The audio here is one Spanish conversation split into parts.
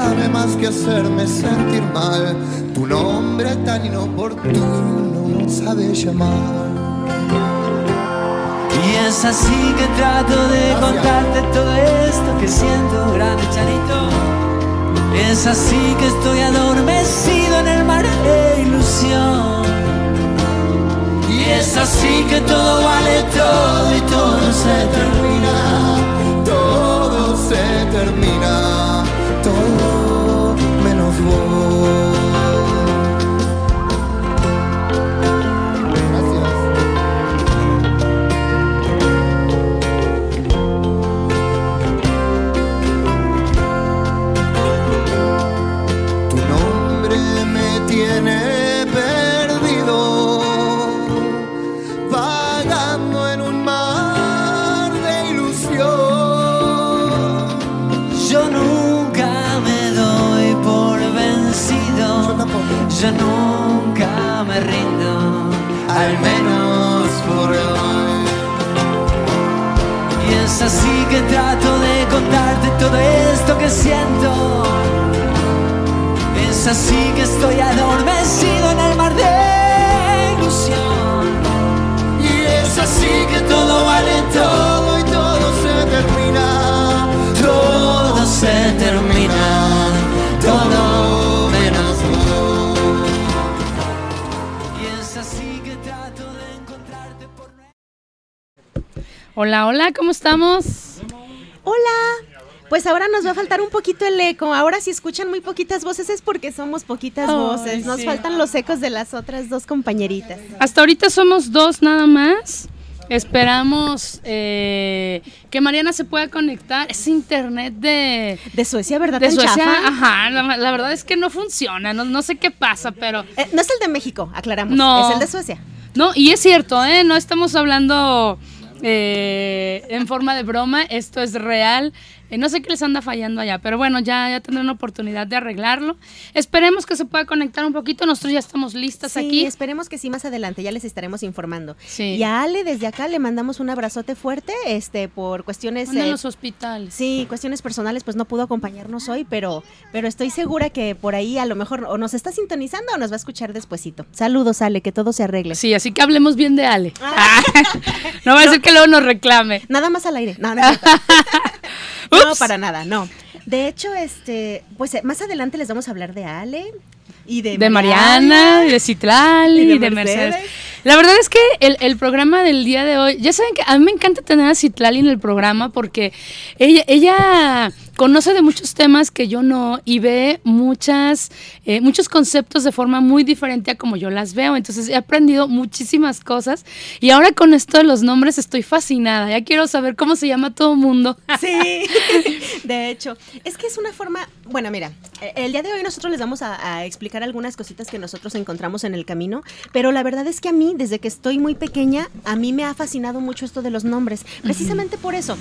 sabe más que hacerme sentir mal. Tu nombre tan inoportuno sabe llamar. Y es así que trato de contarte todo esto que siento, grande chanito. Es así que estoy adormecido en el mar de ilusión. Y es así que todo vale todo y todo se termina. Todo se termina todo menos vos. yo nunca me rindo, al menos por hoy. Y es así que trato de contarte todo esto que siento. Es así que estoy adormecido en el mar de ilusión. Y es así que todo vale todo. Hola, hola, ¿cómo estamos? Hola. Pues ahora nos va a faltar un poquito el eco. Ahora si escuchan muy poquitas voces es porque somos poquitas voces. Nos faltan los ecos de las otras dos compañeritas. Hasta ahorita somos dos nada más. Esperamos eh, que Mariana se pueda conectar. Es internet de... De Suecia, ¿verdad? De Suecia, ajá. La, verdad es que no funciona. No, sé qué pasa, pero... Eh, no es el de México, aclaramos. No. Es el de Suecia. No, y es cierto, ¿eh? No estamos hablando eh, en forma de broma, esto es real. Eh, no sé qué les anda fallando allá, pero bueno, ya, ya tendrán la oportunidad de arreglarlo. Esperemos que se pueda conectar un poquito. Nosotros ya estamos listas sí, aquí. Esperemos que sí, más adelante ya les estaremos informando. Y a Ale, desde acá le mandamos un abrazote fuerte, este, por cuestiones. en eh, los hospitales. Sí, cuestiones personales, pues no pudo acompañarnos hoy, pero, pero estoy segura que por ahí a lo mejor o nos está sintonizando o nos va a escuchar despuesito. Saludos, Ale, que todo se arregle. Sí, así que hablemos bien de Ale. Ah. no va a ser que luego nos reclame. Nada más al aire. No, no. No, para nada, no. De hecho, este, pues eh, más adelante les vamos a hablar de Ale y de, de Mariana, y de Citlal y, de, Mercedes. La verdad es que el, el, programa del día de hoy, ya saben que a mí me encanta tener a Citlali en el programa porque ella, ella conoce de muchos temas que yo no y ve muchas, eh, muchos conceptos de forma muy diferente a como yo las veo. Entonces he aprendido muchísimas cosas y ahora con esto de los nombres estoy fascinada. Ya quiero saber cómo se llama todo mundo. Sí, de hecho, es que es una forma, bueno, mira, el día de hoy nosotros les vamos a, a explicar algunas cositas que nosotros encontramos en el camino, pero la verdad es que a mí, desde que estoy muy pequeña, a mí me ha fascinado mucho esto de los nombres, precisamente por eso.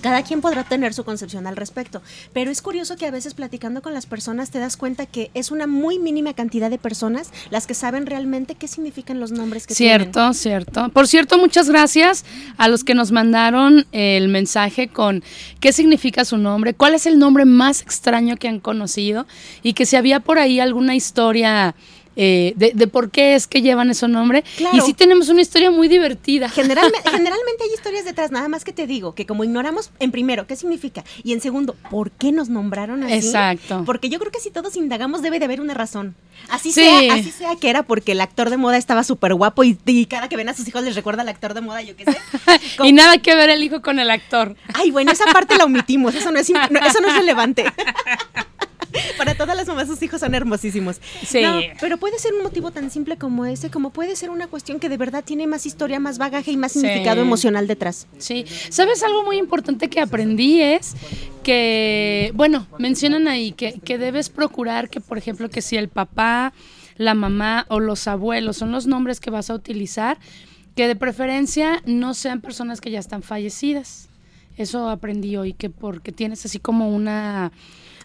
Cada quien podrá tener su concepción al respecto, pero es curioso que a veces platicando con las personas te das cuenta que es una muy mínima cantidad de personas las que saben realmente qué significan los nombres que cierto, tienen. Cierto, cierto. Por cierto, muchas gracias a los que nos mandaron el mensaje con qué significa su nombre, cuál es el nombre más extraño que han conocido y que si había por ahí alguna historia eh, de, de, por qué es que llevan ese nombre. Claro. Y sí tenemos una historia muy divertida. Generalmente, generalmente hay historias detrás, nada más que te digo, que como ignoramos en primero qué significa y en segundo, ¿por qué nos nombraron así? Exacto. Porque yo creo que si todos indagamos debe de haber una razón. Así, sí. sea, así sea que era porque el actor de moda estaba súper guapo y, y, cada que ven a sus hijos les recuerda al actor de moda, yo qué sé. y nada que ver el hijo con el actor. Ay, bueno, esa parte la omitimos, eso no es, no, eso no es relevante. Para todas las mamás, sus hijos son hermosísimos. Sí. No, pero puede ser un motivo tan simple como ese, como puede ser una cuestión que de verdad tiene más historia, más bagaje y más sí. significado emocional detrás. Sí. ¿Sabes algo muy importante que aprendí es que, bueno, mencionan ahí que, que debes procurar que, por ejemplo, que si el papá, la mamá o los abuelos son los nombres que vas a utilizar, que de preferencia no sean personas que ya están fallecidas. Eso aprendí hoy, que porque tienes así como una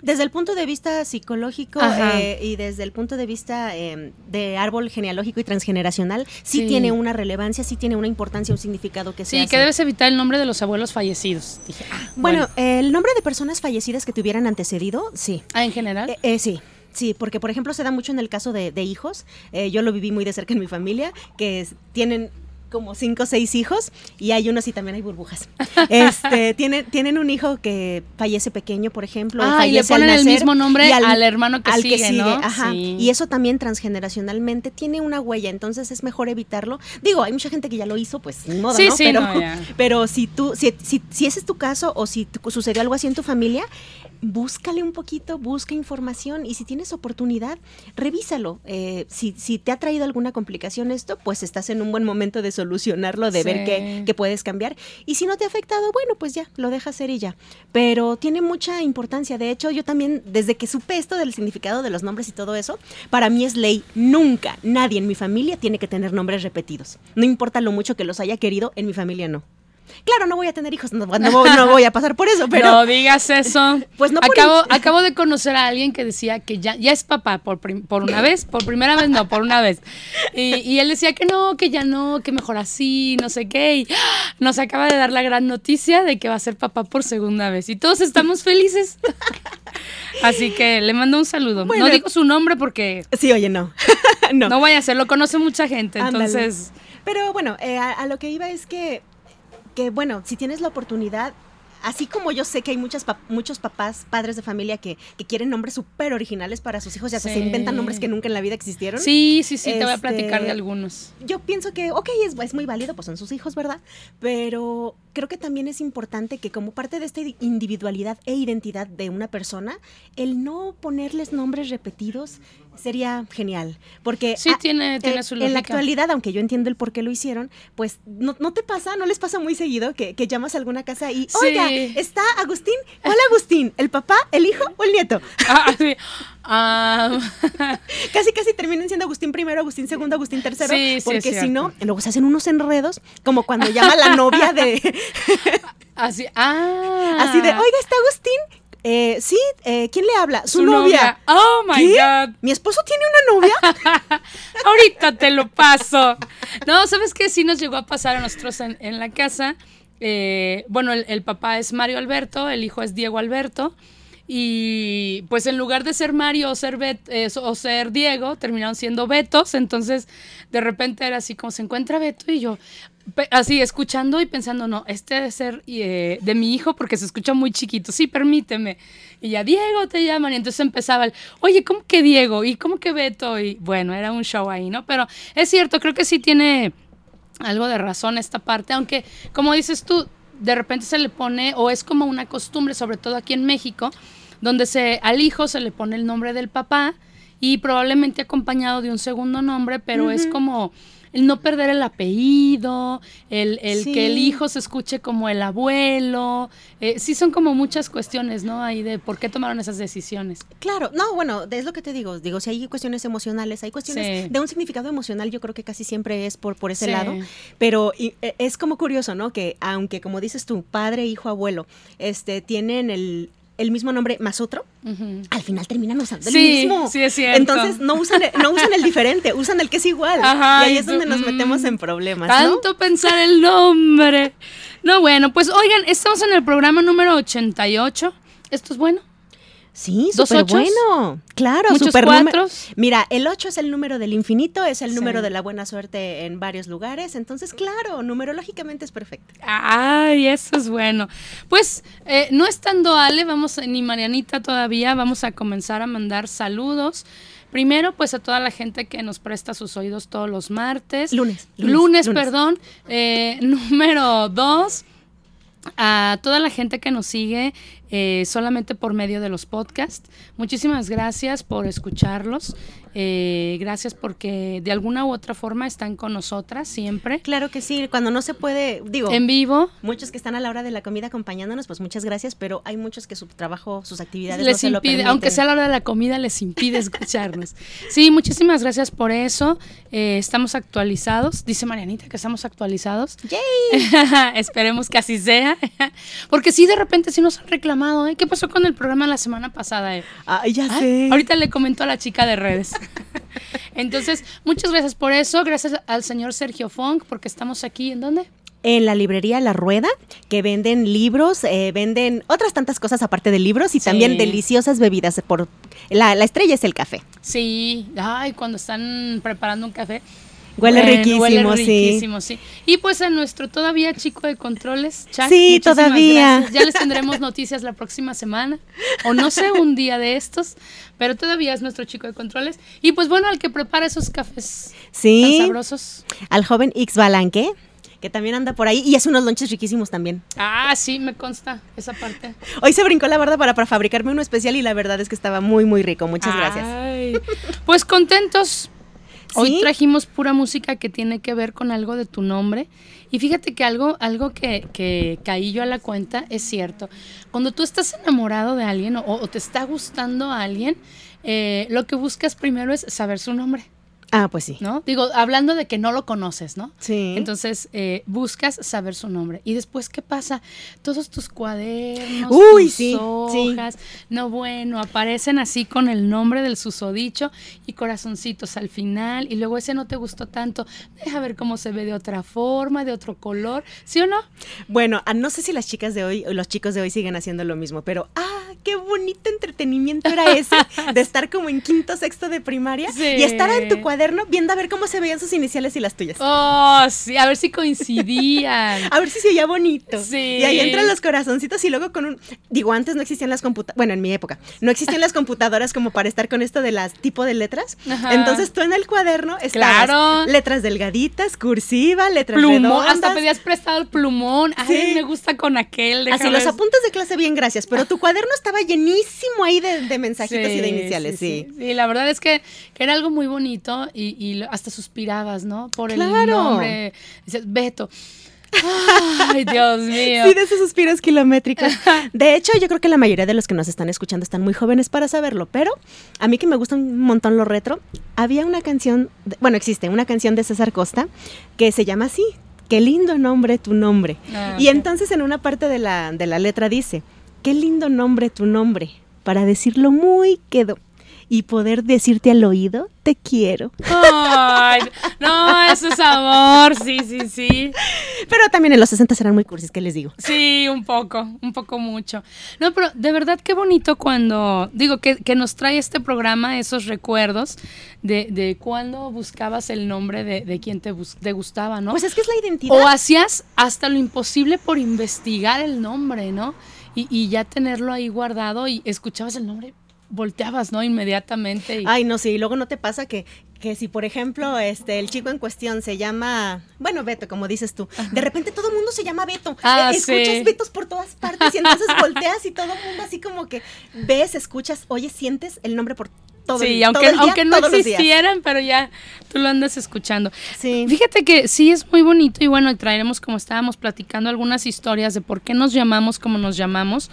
desde el punto de vista psicológico eh, y desde el punto de vista eh, de árbol genealógico y transgeneracional, sí, sí, tiene una relevancia, sí tiene una importancia, un significado que sí, se Sí, que debes evitar el nombre de los abuelos fallecidos. Dije, ah, bueno, bueno. Eh, el nombre de personas fallecidas que te hubieran antecedido, sí. Ah, en general. Eh, sí. Sí, porque por ejemplo se da mucho en el caso de, de hijos. Eh, yo lo viví muy de cerca en mi familia, que tienen como cinco o seis hijos y hay unos y también hay burbujas. Este, tienen, tienen un hijo que fallece pequeño, por ejemplo. Ah, y le ponen el mismo nombre al, al, hermano que al sigue, que sigue ¿no? Ajá. Sí. Y eso también transgeneracionalmente tiene una huella, entonces es mejor evitarlo. Digo, hay mucha gente que ya lo hizo, pues modo, sí, ¿no? Sí, pero, no, pero si tú, si, si, si ese es tu caso o si sucedió algo así en tu familia, búscale un poquito, busca información y si tienes oportunidad, revísalo. Eh, si, si, te ha traído alguna complicación esto, pues estás en un buen momento de solucionarlo, de sí. ver qué, qué, puedes cambiar. Y si no te ha afectado, bueno, pues ya, lo dejas ser y ya. Pero tiene mucha importancia. De hecho, yo también, desde que supe esto del significado de los nombres y todo eso, para mí es ley. Nunca, nadie en mi familia tiene que tener nombres repetidos. No importa lo mucho que los haya querido, en mi familia no. Claro, no voy a tener hijos, no, no, no, voy a pasar por eso, pero... No digas eso. Pues no acabo, acabo de conocer a alguien que decía que ya, ya es papá por, por una vez, por primera vez no, por una vez. Y, y, él decía que no, que ya no, que mejor así, no sé qué. Y nos acaba de dar la gran noticia de que va a ser papá por segunda vez. Y todos estamos felices. Así que le mando un saludo. Bueno, no digo su nombre porque... Sí, oye, no. no. No vaya a ser, lo conoce mucha gente, Ándale. entonces... Pero bueno, eh, a, a lo que iba es que que bueno, si tienes la oportunidad, así como yo sé que hay muchas pa muchos papás, padres de familia que, que quieren nombres súper originales para sus hijos, ya sí. se inventan nombres que nunca en la vida existieron. Sí, sí, sí, este, te voy a platicar de algunos. Yo pienso que, ok, es, es, muy válido, pues son sus hijos, ¿verdad? Pero creo que también es importante que como parte de esta individualidad e identidad de una persona, el no ponerles nombres repetidos sería genial. Porque sí, tiene, tiene su lógica. en la actualidad, aunque yo entiendo el por qué lo hicieron, pues no, no te pasa, no les pasa muy seguido que, que llamas a alguna casa y, sí. oiga, está Agustín, ¿cuál Agustín? ¿El papá, el hijo o el nieto? Ah, sí. Um... casi, casi terminan siendo Agustín primero, Agustín segundo, Agustín tercero. Sí, porque sí, si no, luego se hacen unos enredos, como cuando llama la novia de. Así, ah. Así de, oiga, está Agustín. Eh, sí, eh, ¿quién le habla? Su, Su novia. novia. Oh my ¿Qué? God. ¿Mi esposo tiene una novia? Ahorita te lo paso. No, ¿sabes qué? Sí nos llegó a pasar a nosotros en, en la casa. Eh, bueno, el, el, papá es Mario Alberto, el hijo es Diego Alberto. y pues en lugar de ser Mario o ser, Bet- eh, o ser Diego, terminaron siendo Betos, entonces de repente era así como se encuentra Beto y yo así escuchando y pensando, no, este debe ser eh, de mi hijo porque se escucha muy chiquito, sí, permíteme. Y ya, Diego te llaman y entonces empezaba el, oye, ¿cómo que Diego? ¿Y cómo que Beto? Y bueno, era un show ahí, ¿no? Pero es cierto, creo que sí tiene algo de razón esta parte, aunque como dices tú, de repente se le pone, o es como una costumbre, sobre todo aquí en México, donde se, al hijo se le pone el nombre del papá y probablemente acompañado de un segundo nombre, pero es como el no perder el apellido, el, el Sí. que el hijo se escuche como el abuelo. eh, sí son como muchas cuestiones, ¿no? Ahí de por qué tomaron esas decisiones. Claro, no, bueno, es lo que te digo. Digo, si hay cuestiones emocionales, hay cuestiones Sí. de un significado emocional, yo creo que casi siempre es por, por ese Sí. lado. Pero y, e, es como curioso, ¿no? Que aunque, como dices tú, padre, hijo, abuelo, este, tienen el, el mismo nombre más otro, al final terminan usando el mismo. sí es cierto. Entonces no usan, el, no usan el diferente, usan el que es igual. Ajá, y ahí es donde nos mm, metemos en problemas, ¿no? Tanto pensar el nombre. No, bueno, pues oigan, estamos en el programa número 88. ¿Esto es bueno? Sí, ¿Dos súper bueno. Claro, ¿Muchos súper cuatros? Mira, el 8 es el número del infinito, es el Sí. número de la buena suerte en varios lugares. Entonces, claro, numerológicamente es perfecto. Ay, eso es bueno. Pues eh, no estando Ale, vamos, ni Marianita todavía, vamos a comenzar a mandar saludos. Primero, pues a toda la gente que nos presta sus oídos todos los martes. Lunes, Lunes, lunes, lunes. perdón. Eh, número dos, a toda la gente que nos sigue eh, solamente por medio de los podcasts. Muchísimas gracias por escucharlos. Eh, gracias porque de alguna u otra forma están con nosotras siempre. Claro que sí, cuando no se puede, digo, En vivo. muchos que están a la hora de la comida acompañándonos, pues muchas gracias, pero hay muchos que su trabajo, sus actividades no les se lo impide, aunque sea la hora de la comida, les impide escucharnos. Sí, muchísimas gracias por eso. Eh, estamos actualizados. Dice Marianita que estamos actualizados. Esperemos que así sea. Porque sí, de repente sí nos han reclamado. ¿eh? ¿Qué pasó con el programa la semana pasada? eh? Ay, ya Ay, sé. ahorita le comentó a la chica de redes. Entonces, muchas gracias por eso. Gracias al señor Sergio Funk, porque estamos aquí. ¿En dónde? En la librería La Rueda, que venden libros, eh, venden otras tantas cosas aparte de libros y Sí. también deliciosas bebidas. Por la, la estrella es el café. Sí, ay, cuando están preparando un café. Huele Bueno, riquísimo, huele sí. riquísimo, sí. Y pues a nuestro todavía chico de controles, Chuck, Sí, todavía. gracias. Ya les tendremos noticias la próxima semana, o no sé, un día de estos, pero todavía es nuestro chico de controles. Y pues bueno, al que prepara esos cafés Sí. tan sabrosos. Al joven X Balanque, que también anda por ahí y hace unos lonches riquísimos también. Ah, sí, me consta esa parte. Hoy se brincó la barda para, para fabricarme uno especial y la verdad es que estaba muy, muy rico. Muchas gracias. Ay, Pues contentos. Hoy trajimos pura música que tiene que ver con algo de tu nombre. Y fíjate que algo, algo que, que caí yo a la cuenta es cierto. Cuando tú estás enamorado de alguien o, o te está gustando a alguien, eh, lo que buscas primero es saber su nombre, Ah, pues sí. ¿no? Digo, hablando de que no lo conoces, ¿no? Sí. Entonces, eh, buscas saber su nombre. Y después, ¿qué pasa? Todos tus cuadernos, Uy, tus sí, sí. hojas, no bueno, aparecen así con el nombre del susodicho y corazoncitos al final. Y luego ese no te gustó tanto. Deja ver cómo se ve de otra forma, de otro color. ¿Sí o no? Bueno, ah, no sé si las chicas de hoy o los chicos de hoy siguen haciendo lo mismo, pero ¡ah! ¡Qué bonito entretenimiento era ese! de estar como en quinto, sexto de primaria Sí. y estar en tu cuaderno viendo a ver cómo se veían sus iniciales y las tuyas. Oh, sí, a ver si coincidían. A ver si se oía bonito. Sí. Y ahí entran los corazoncitos y luego con un... Digo, antes no existían las computadoras, bueno, en mi época, no existían las computadoras como para estar con esto de las tipo de letras. Ajá. Entonces tú en el cuaderno estabas Claro. letras delgaditas, cursiva, letras Plumón, redondas. hasta pedías prestado el plumón. Ay, Sí. me gusta con aquel. Así los apuntes de clase bien, gracias, pero tu cuaderno estaba llenísimo ahí de, de mensajitos y de iniciales, sí. sí, sí. la verdad es que, que era algo muy bonito y, y hasta suspirabas, ¿no? Por el nombre. Dices, Beto. Ay, Dios mío. Sí, de esos suspiros kilométricos. De hecho, yo creo que la mayoría de los que nos están escuchando están muy jóvenes para saberlo, pero a mí que me gusta un montón lo retro, había una canción, de- bueno, existe una canción de César Costa que se llama así, Qué lindo nombre tu nombre. Ah, y entonces en una parte de la, de la letra dice, Qué lindo nombre tu nombre, para decirlo muy quedó. Y poder decirte al oído, te quiero. Ay, no, eso es amor, sí, sí, sí. Pero también en los 60 serán muy cursis, ¿qué les digo? Sí, un poco, un poco mucho. No, pero de verdad qué bonito cuando, digo, que, que nos trae este programa esos recuerdos de, de cuando buscabas el nombre de, de quien te, bus- te gustaba, ¿no? Pues es que es la identidad. O hacías hasta lo imposible por investigar el nombre, ¿no? Y, y ya tenerlo ahí guardado y escuchabas el nombre, volteabas, ¿no? Inmediatamente. y- Ay, no, sí, y luego no te pasa que, que si, por ejemplo, este, el chico en cuestión se llama, bueno, Beto, como dices tú, de repente todo el mundo se llama Beto. Ah, Eh, escuchas sí. Betos por todas partes y entonces volteas y todo el mundo así como que ves, escuchas, oyes, sientes el nombre por todo el sí, todo aunque, el día, aunque no existieran, pero ya tú lo andas escuchando. Sí. Fíjate que sí es muy bonito y bueno, traeremos como estábamos platicando algunas historias de por qué nos llamamos como nos llamamos.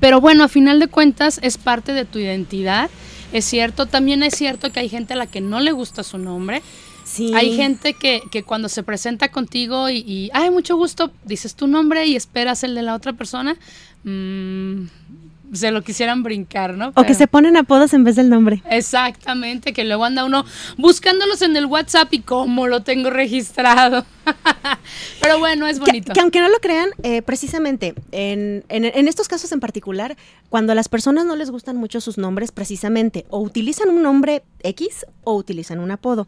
Pero bueno, a final de cuentas es parte de tu identidad. Es cierto, también es cierto que hay gente a la que no le gusta su nombre. Sí. Hay gente que, que cuando se presenta contigo y, y, ay, mucho gusto, dices tu nombre y esperas el de la otra persona, mm, se lo quisieran brincar, ¿no? O que se ponen apodos en vez del nombre. Exactamente, que luego anda uno buscándolos en el WhatsApp y cómo lo tengo registrado. Pero bueno, es Que, bonito. que aunque no lo crean, eh, precisamente en, en- en estos casos en particular, cuando a las personas no les gustan mucho sus nombres, precisamente o utilizan un nombre X o utilizan un apodo.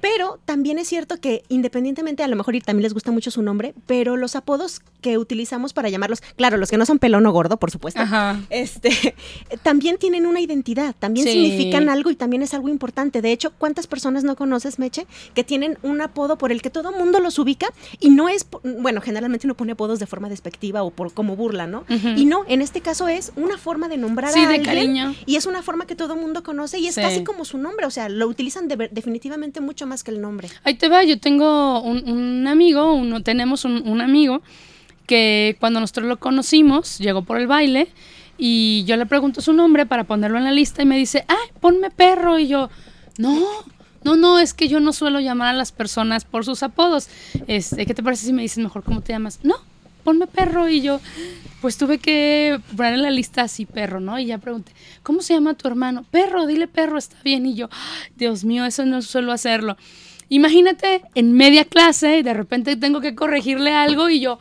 Pero también es cierto que independientemente, a lo mejor y también les gusta mucho su nombre, pero los apodos que utilizamos para llamarlos, claro, los que no son pelón o gordo, por supuesto, Ajá. este, también tienen una identidad, también Sí. significan algo y también es algo importante. De hecho, ¿cuántas personas no conoces, Meche, que tienen un apodo por el que todo mundo los ubica y no es, bueno, generalmente uno pone apodos de forma despectiva o por como burla, ¿no? Y no, en este caso es una forma de nombrar Sí, a de alguien cariño. y es una forma que todo mundo conoce y es Sí. casi como su nombre, o sea, lo utilizan de definitivamente mucho más que el nombre. Ahí te va, yo tengo un, un amigo, uno, tenemos un, un amigo que cuando nosotros lo conocimos, llegó por el baile y yo le pregunto su nombre para ponerlo en la lista y me dice, ay, ponme perro. Y yo, no, no, no, es que yo no suelo llamar a las personas por sus apodos. Este, ¿Qué te parece si me dices mejor cómo te llamas? No, ponme perro. Y yo, pues tuve que poner en la lista así perro, ¿no? Y ya pregunté, ¿cómo se llama tu hermano? Perro, dile perro, está bien. Y yo, "Ay, Dios mío, eso no suelo hacerlo. Imagínate en media clase y de repente tengo que corregirle algo y yo,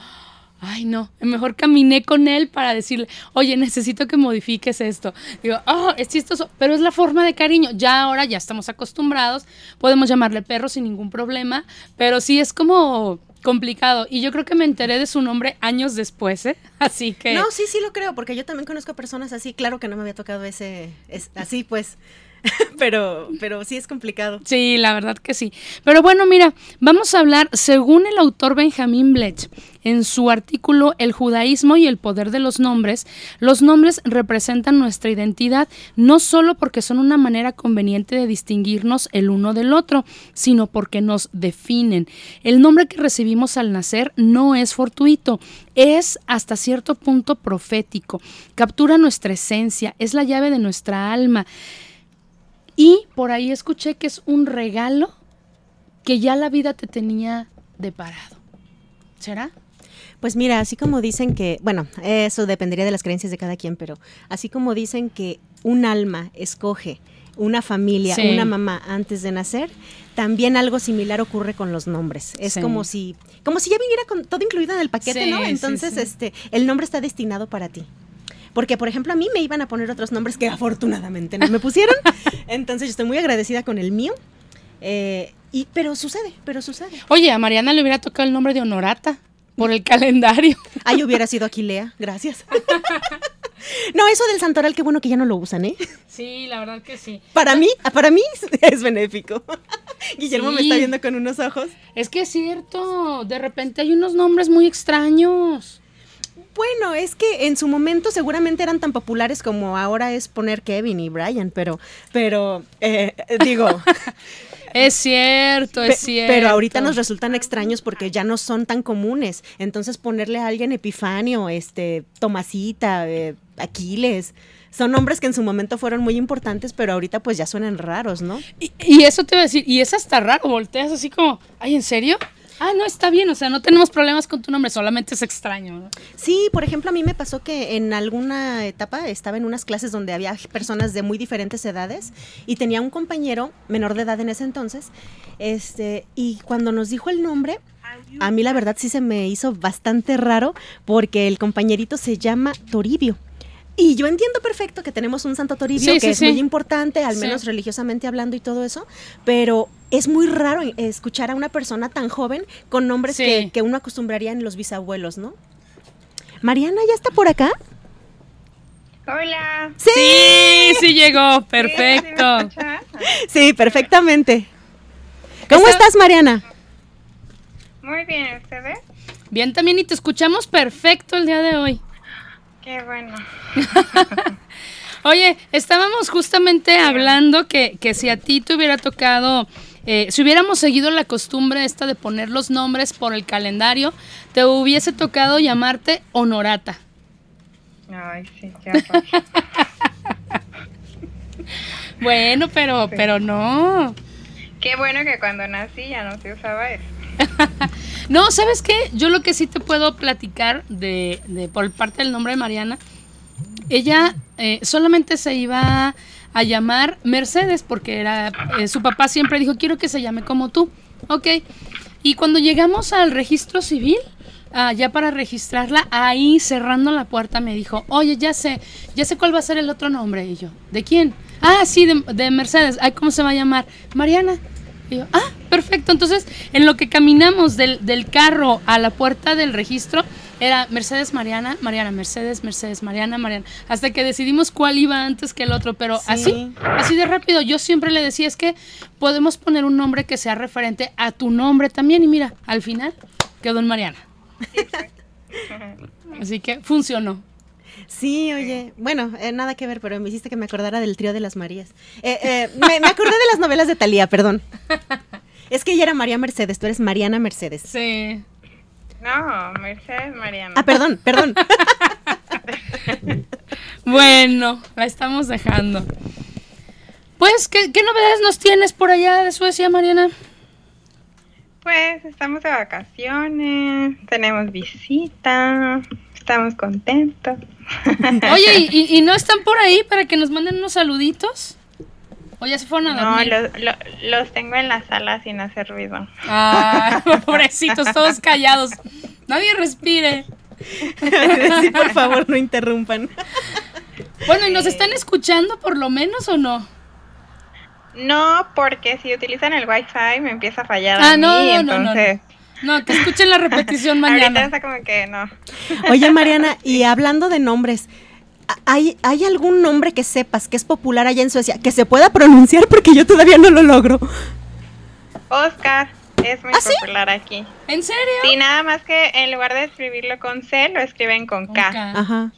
ay no, mejor caminé con él para decirle, oye, necesito que modifiques esto. Digo, oh, es chistoso, pero es la forma de cariño. Ya ahora ya estamos acostumbrados, podemos llamarle perro sin ningún problema, pero sí es como complicado. Y yo creo que me enteré de su nombre años después, ¿eh? Así que... No, sí, sí lo creo, porque yo también conozco personas así, claro que no me había tocado ese, es, así pues, pero, pero sí es complicado. Sí, la verdad que sí. Pero bueno, mira, vamos a hablar, según el autor Benjamin Blech, en su artículo El judaísmo y el poder de los nombres, los nombres representan nuestra identidad no solo porque son una manera conveniente de distinguirnos el uno del otro, sino porque nos definen. El nombre que recibimos al nacer no es fortuito, es hasta cierto punto profético, captura nuestra esencia, es la llave de nuestra alma. Y por ahí escuché que es un regalo que ya la vida te tenía deparado. ¿Será? Pues mira, así como dicen que, bueno, eso dependería de las creencias de cada quien, pero así como dicen que un alma escoge una familia, Sí. una mamá antes de nacer, también algo similar ocurre con los nombres. Es Sí. como si, como si ya viniera con todo incluido en el paquete, Sí, ¿no? Entonces, este, el nombre está destinado para ti. Porque, por ejemplo, a mí me iban a poner otros nombres que afortunadamente no me pusieron. Entonces, yo estoy muy agradecida con el mío. Eh, y, pero sucede, pero sucede. Oye, a Mariana le hubiera tocado el nombre de Honorata por el calendario. Ay, hubiera sido Aquilea, gracias. no, eso del santoral, qué bueno que ya no lo usan, ¿eh? Sí, la verdad que sí. Para mí, para mí es benéfico. Guillermo me está viendo con unos ojos. Es que es cierto, de repente hay unos nombres muy extraños. Bueno, es que en su momento seguramente eran tan populares como ahora es poner Kevin y Brian, pero, pero, eh, digo, Es cierto, es cierto. pero ahorita nos resultan extraños porque ya no son tan comunes. Entonces ponerle a alguien Epifanio, este, Tomasita, eh, Aquiles, son nombres que en su momento fueron muy importantes, pero ahorita pues ya suenan raros, ¿no? Y, y eso te voy a decir, y es hasta raro, volteas así como, ay, ¿en serio? Ah, no, está bien, o sea, no tenemos problemas con tu nombre, solamente es extraño. ¿no? Sí, por ejemplo, a mí me pasó que en alguna etapa estaba en unas clases donde había personas de muy diferentes edades y tenía un compañero menor de edad en ese entonces, este, y cuando nos dijo el nombre, a mí la verdad sí se me hizo bastante raro porque el compañerito se llama Toribio. Y yo entiendo perfecto que tenemos un Santo Toribio Sí, que sí, es sí. muy importante, al Sí. menos religiosamente hablando y todo eso, pero es muy raro escuchar a una persona tan joven con nombres Sí. que, que uno acostumbraría en los bisabuelos, ¿no? Mariana, ¿ya está por acá? Hola. Sí, sí llegó, ¿Sí me perfecto. Sí, perfectamente. ¿Cómo Está- estás, Mariana? Muy bien, ¿ustedes? Bien también y te escuchamos perfecto el día de hoy. Qué bueno. Oye, estábamos justamente hablando que, que si a ti te hubiera tocado, eh, si hubiéramos seguido la costumbre esta de poner los nombres por el calendario, te hubiese tocado llamarte Honorata. Ay, sí, qué. Bueno, pero, Sí. pero no. Qué bueno que cuando nací ya no se usaba eso. No, ¿sabes qué? Yo lo que sí te puedo platicar de, por parte del nombre de Mariana, ella eh, solamente se iba a llamar Mercedes porque era eh, su papá siempre dijo quiero que se llame como tú, ok. Y cuando llegamos al registro civil, ah, ya para registrarla, ahí cerrando la puerta me dijo, oye ya sé, ya sé cuál va a ser el otro nombre y yo, ¿de quién? Ah, sí, de, de Mercedes. Ay, ¿cómo se va a llamar? Mariana. Y yo, ah, perfecto. Entonces, en lo que caminamos del, del carro a la puerta del registro, era Mercedes Mariana, Mariana, Mercedes, Mercedes, Mariana, Mariana. Hasta que decidimos cuál iba antes que el otro. Pero Sí. así, así de rápido. Yo siempre le decía, es que podemos poner un nombre que sea referente a tu nombre también. Y mira, al final quedó en Mariana. Así que funcionó. Sí, oye, bueno, eh, nada que ver, pero me hiciste que me acordara del trío de las Marías. Eh, eh, me, me acordé de las novelas de Talía, perdón. Es que ella era María Mercedes, tú eres Mariana Mercedes. Sí. No, Mercedes Mariana. Ah, perdón, perdón. Bueno, la estamos dejando. Pues, ¿qué, qué novedades nos tienes por allá de Suecia, Mariana? Pues estamos de vacaciones, tenemos visita, estamos contentos. Oye, ¿y, no están por ahí para que nos manden unos saluditos? ¿O ya se fueron a No, dormir? los, lo- los tengo en la sala sin hacer ruido. Ah, pobrecitos, todos callados. Nadie respire. Sí, por favor, no interrumpan. Bueno, ¿y nos están escuchando por lo menos o no? No, porque si utilizan el wifi me empieza a fallar Ah, a mí, no, no, no, no. No, que escuchen la repetición ahorita mañana. está como que no. Oye, Mariana, y hablando de nombres, ¿hay, ¿hay algún nombre que sepas que es popular allá en Suecia que se pueda pronunciar? Porque yo todavía no lo logro. Oscar es muy ¿Ah, sí? popular aquí. ¿En serio? Sí, nada más que en lugar de escribirlo con C, lo escriben con Con K. K. Ajá.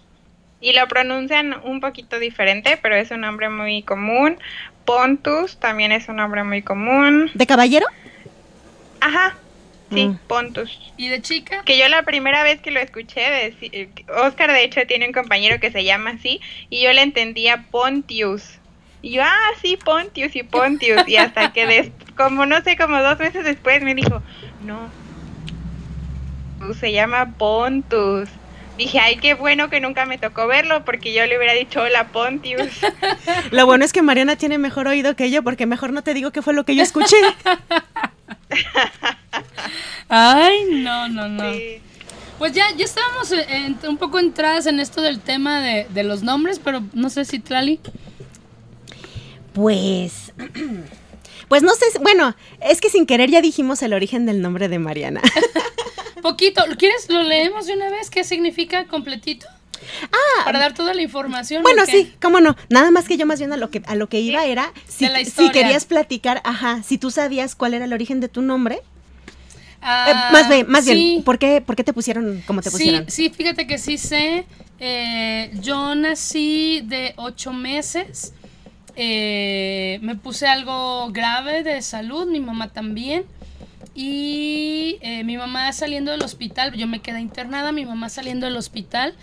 Y lo pronuncian un poquito diferente, pero es un nombre muy común. Pontus también es un nombre muy común. ¿De caballero? Ajá, sí, Mm. Pontus. ¿Y de chica? Que yo la primera vez que lo escuché, deci- Oscar de hecho tiene un compañero que se llama así, y yo le entendía Pontius. Y yo, ah, sí, Pontius y Pontius. Y hasta que, des- como no sé, como dos meses después me dijo, no, se llama Pontus. Dije, ay, qué bueno que nunca me tocó verlo, porque yo le hubiera dicho, hola, Pontius. Lo bueno es que Mariana tiene mejor oído que yo, porque mejor no te digo qué fue lo que yo escuché. Ay, no, no, no. Sí. Pues ya, ya estábamos eh, en- un poco entradas en esto del tema de, de los nombres, pero no sé si Tlali. Pues. Pues no sé, bueno, es que sin querer ya dijimos el origen del nombre de Mariana. Poquito, ¿quieres lo leemos de una vez? ¿Qué significa completito? Ah, para dar toda la información. Bueno, sí, cómo no. Nada más que yo más bien a lo que a lo que iba era si, querías platicar, ajá, si tú sabías cuál era el origen de tu nombre. Ah, Eh, más bien, más sí. bien, ¿por qué, ¿por qué te pusieron como te Sí, pusieron? sí, fíjate que sí sé. Eh, yo nací de ocho meses. Eh, me puse algo grave de salud, mi mamá también. Y eh, mi mamá saliendo del hospital, yo me quedé internada, mi mamá saliendo del hospital,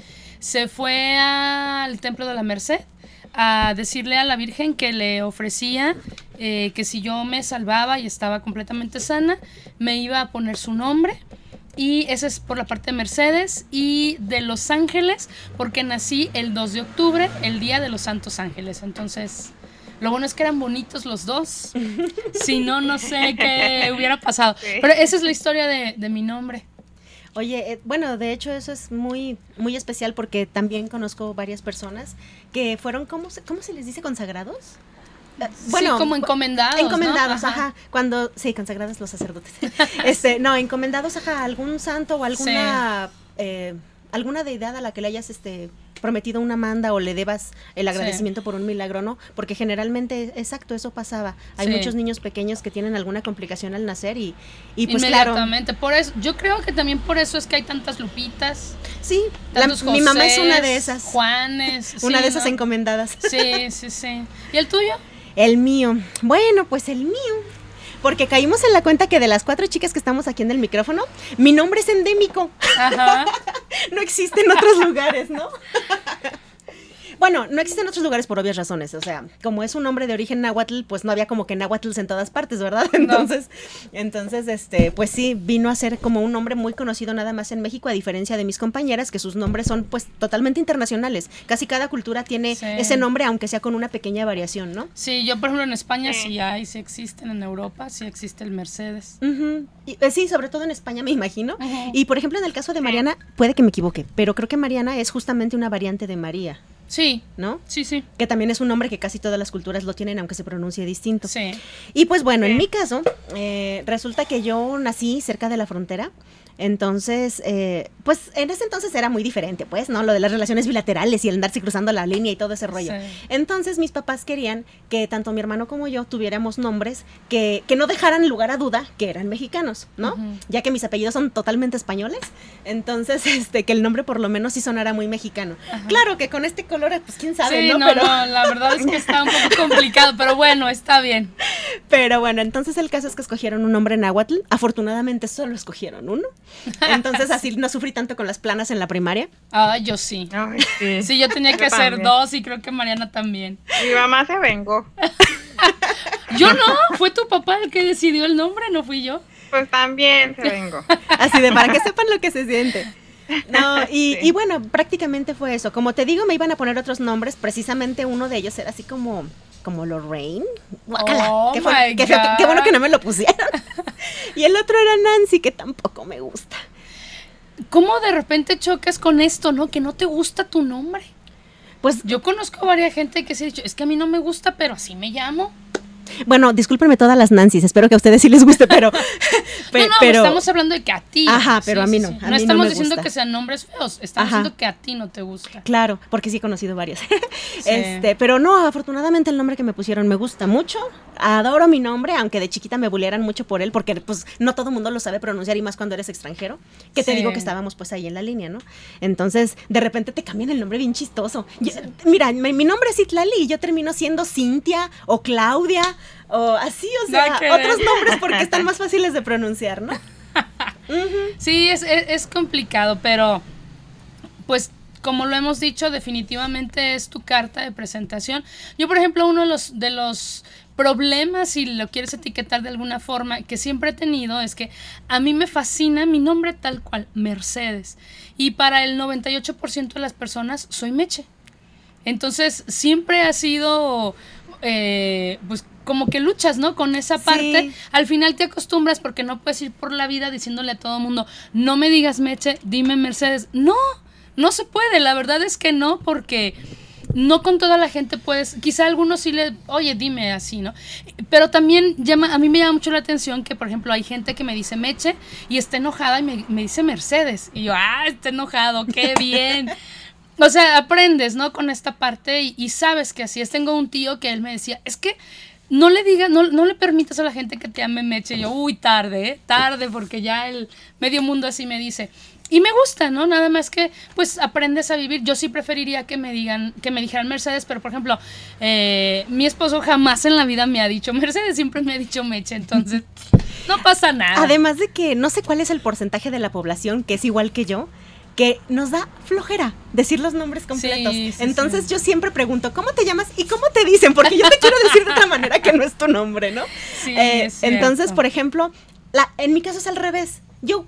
se fue al Templo de la Merced a decirle a la Virgen que le ofrecía eh, que si yo me salvaba y estaba completamente sana, me iba a poner su nombre. Y ese es por la parte de Mercedes y de Los Ángeles, porque nací el 2 de octubre, el día de los Santos Ángeles. Entonces, lo bueno es que eran bonitos los dos. si no, no sé qué hubiera pasado. Pero esa es la historia de, de mi nombre. Oye, eh, bueno, de hecho eso es muy muy especial porque también conozco varias personas que fueron, ¿cómo se, cómo se les dice? ¿Consagrados? Eh, sí, como encomendados. ¿no? Encomendados, ajá. Cuando, sí, consagrados los sacerdotes. este, no, encomendados ajá, a algún santo o alguna, eh, alguna deidad a la que le hayas este prometido una manda o le debas el agradecimiento por un milagro, ¿no? Porque generalmente, exacto, eso pasaba. Hay Sí. muchos niños pequeños que tienen alguna complicación al nacer y, y pues claro. Inmediatamente. Por eso, yo creo que también por eso es que hay tantas Lupitas. Sí, la- mi mamá es una de esas. Juanes. Una sí, de esas ¿no? encomendadas. Sí, sí, sí. ¿Y el tuyo? El mío. Bueno, pues el mío. Porque caímos en la cuenta que de las cuatro chicas que estamos aquí en el micrófono, mi nombre es endémico. Ajá. No existe en otros lugares, ¿no? Bueno, no existe en otros lugares por obvias razones. O sea, como es un nombre de origen náhuatl, pues no había como que náhuatl en todas partes, ¿verdad? Entonces, entonces, este, pues sí, vino a ser como un nombre muy conocido nada más en México, a diferencia de mis compañeras, que sus nombres son pues totalmente internacionales. Casi cada cultura tiene Sí. ese nombre, aunque sea con una pequeña variación, ¿no? Sí, yo por ejemplo en España Sí. sí hay, sí existen, en Europa sí existe el Mercedes. Y, eh, sí, sobre todo en España, me imagino. Y por ejemplo, en el caso de Mariana, puede que me equivoque, pero creo que Mariana es justamente una variante de María, Sí, ¿no? sí, sí. Que también es un nombre que casi todas las culturas lo tienen, aunque se pronuncie distinto. Sí. Y pues bueno, en Sí. mi caso, eh, resulta que yo nací cerca de la frontera. Entonces, eh, pues en ese entonces era muy diferente, pues, ¿no? Lo de las relaciones bilaterales y el andarse cruzando la línea y todo ese rollo. Sí. Entonces mis papás querían que tanto mi hermano como yo tuviéramos nombres que, que no dejaran lugar a duda que eran mexicanos, ¿no? Ya que mis apellidos son totalmente españoles, entonces este que el nombre por lo menos sí sonara muy mexicano. Claro que con este color, pues quién sabe, sí, ¿no? no, Pero, no, la verdad es que está un poco complicado, pero bueno, está bien. pero bueno, entonces el caso es que escogieron un nombre náhuatl. Afortunadamente solo escogieron uno. Entonces así no sufrí tanto con las planas en la primaria. Ah, yo sí. Ay, sí. Sí, yo tenía Yo que hacer también. dos y creo que Mariana también. Mi mamá se vengó. Yo no, fue tu papá el que decidió el nombre, no fui yo. Pues también se vengó. Así de para que sepan lo que se siente. No, y, Sí. y bueno, prácticamente fue eso. Como te digo, me iban a poner otros nombres. Precisamente uno de ellos era así como, como Lorraine. Oh qué, fue- my qué feo que- qué bueno que no me lo pusieron. y el otro era Nancy, que tampoco me gusta. ¿Cómo de repente chocas con esto, no? Que no te gusta tu nombre. Pues Yo conozco a varias gente que se ha dicho, es que a mí no me gusta, pero así me llamo. Bueno, discúlpenme todas las Nancys, espero que a ustedes sí les guste, pero... pe- no, no, pero estamos hablando de que a ti. Ajá, pero a mí no, a mí no estamos diciendo gusta. que sean nombres feos, estamos Ajá. diciendo que a ti no te gusta. Claro, porque sí he conocido varias. Este, pero no, afortunadamente el nombre que me pusieron me gusta mucho. Adoro mi nombre, aunque de chiquita me bulieran mucho por él, porque pues no todo el mundo lo sabe pronunciar y más cuando eres extranjero. Que te digo que estábamos pues ahí en la línea, ¿no? Entonces, de repente te cambian el nombre bien chistoso. Yo- mira, mi, mi nombre es Itlali y yo termino siendo Cintia o Claudia o así, o sea, otros nombres porque están más fáciles de pronunciar, ¿no? Sí, es, es, es complicado, pero pues como lo hemos dicho, definitivamente es tu carta de presentación. Yo, por ejemplo, uno de los, de los problemas, si lo quieres etiquetar de alguna forma, que siempre he tenido es que a mí me fascina mi nombre tal cual, Mercedes. Y para el 98% de las personas soy Meche. Entonces, siempre ha sido, eh, pues, como que luchas, ¿no? Con esa parte. Sí. Al final te acostumbras porque no puedes ir por la vida diciéndole a todo el mundo, no me digas Meche, dime Mercedes. No, no se puede. La verdad es que no, porque no con toda la gente puedes. Quizá algunos sí le, oye, dime así, ¿no? Pero también llama, a mí me llama mucho la atención que, por ejemplo, hay gente que me dice Meche y está enojada y me, me dice Mercedes. Y yo, ah, está enojado, qué bien. O sea, aprendes, ¿no? Con esta parte y, y sabes que así es. Tengo un tío que él me decía, es que no le digas, no, no le permitas a la gente que te ame Meche. Y yo, uy, tarde, ¿eh? Tarde, porque ya el medio mundo así me dice. Y me gusta, ¿no? Nada más que, pues, aprendes a vivir. Yo sí preferiría que me digan, que me dijeran Mercedes, pero por ejemplo, eh, mi esposo jamás en la vida me ha dicho Mercedes, siempre me ha dicho Meche, entonces no pasa nada. Además de que no sé cuál es el porcentaje de la población que es igual que yo, que nos da flojera decir los nombres completos. Sí, sí, Entonces sí. yo siempre pregunto, ¿cómo te llamas y cómo te dicen? Porque yo te quiero decir de otra manera que no es tu nombre, ¿no? Sí, Eh, entonces, por ejemplo, la, en mi caso es al revés. Yo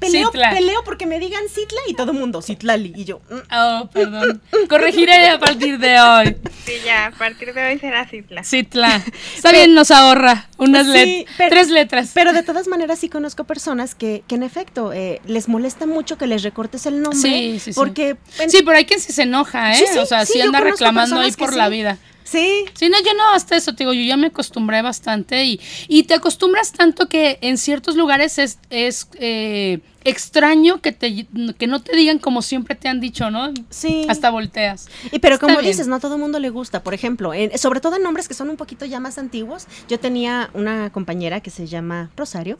peleo, Citla. peleo porque me digan Citla y todo el mundo, Citlali. Y yo, mm, Oh, perdón. Corregiré a partir de hoy. Sí, ya, a partir de hoy será Citla. Citla. Está bien, nos ahorra unas Sí, let- pero- tres letras. Pero de todas maneras sí conozco personas que, que en efecto eh, les molesta mucho que les recortes el nombre. Sí, sí, sí. Porque... en- Sí, pero hay quien sí se enoja, ¿eh? Sí, sí, o sea, sí, sí anda reclamando ahí por sí. la vida. Sí, Sí, no, yo no, hasta eso, te digo, yo ya me acostumbré bastante y, y te acostumbras tanto que en ciertos lugares es, es eh, extraño que, te, que no te digan como siempre te han dicho, ¿no? sí. Hasta volteas. Y pero Está como bien. dices, no a todo el mundo le gusta. Por ejemplo, en- sobre todo en nombres que son un poquito ya más antiguos. Yo tenía una compañera que se llama Rosario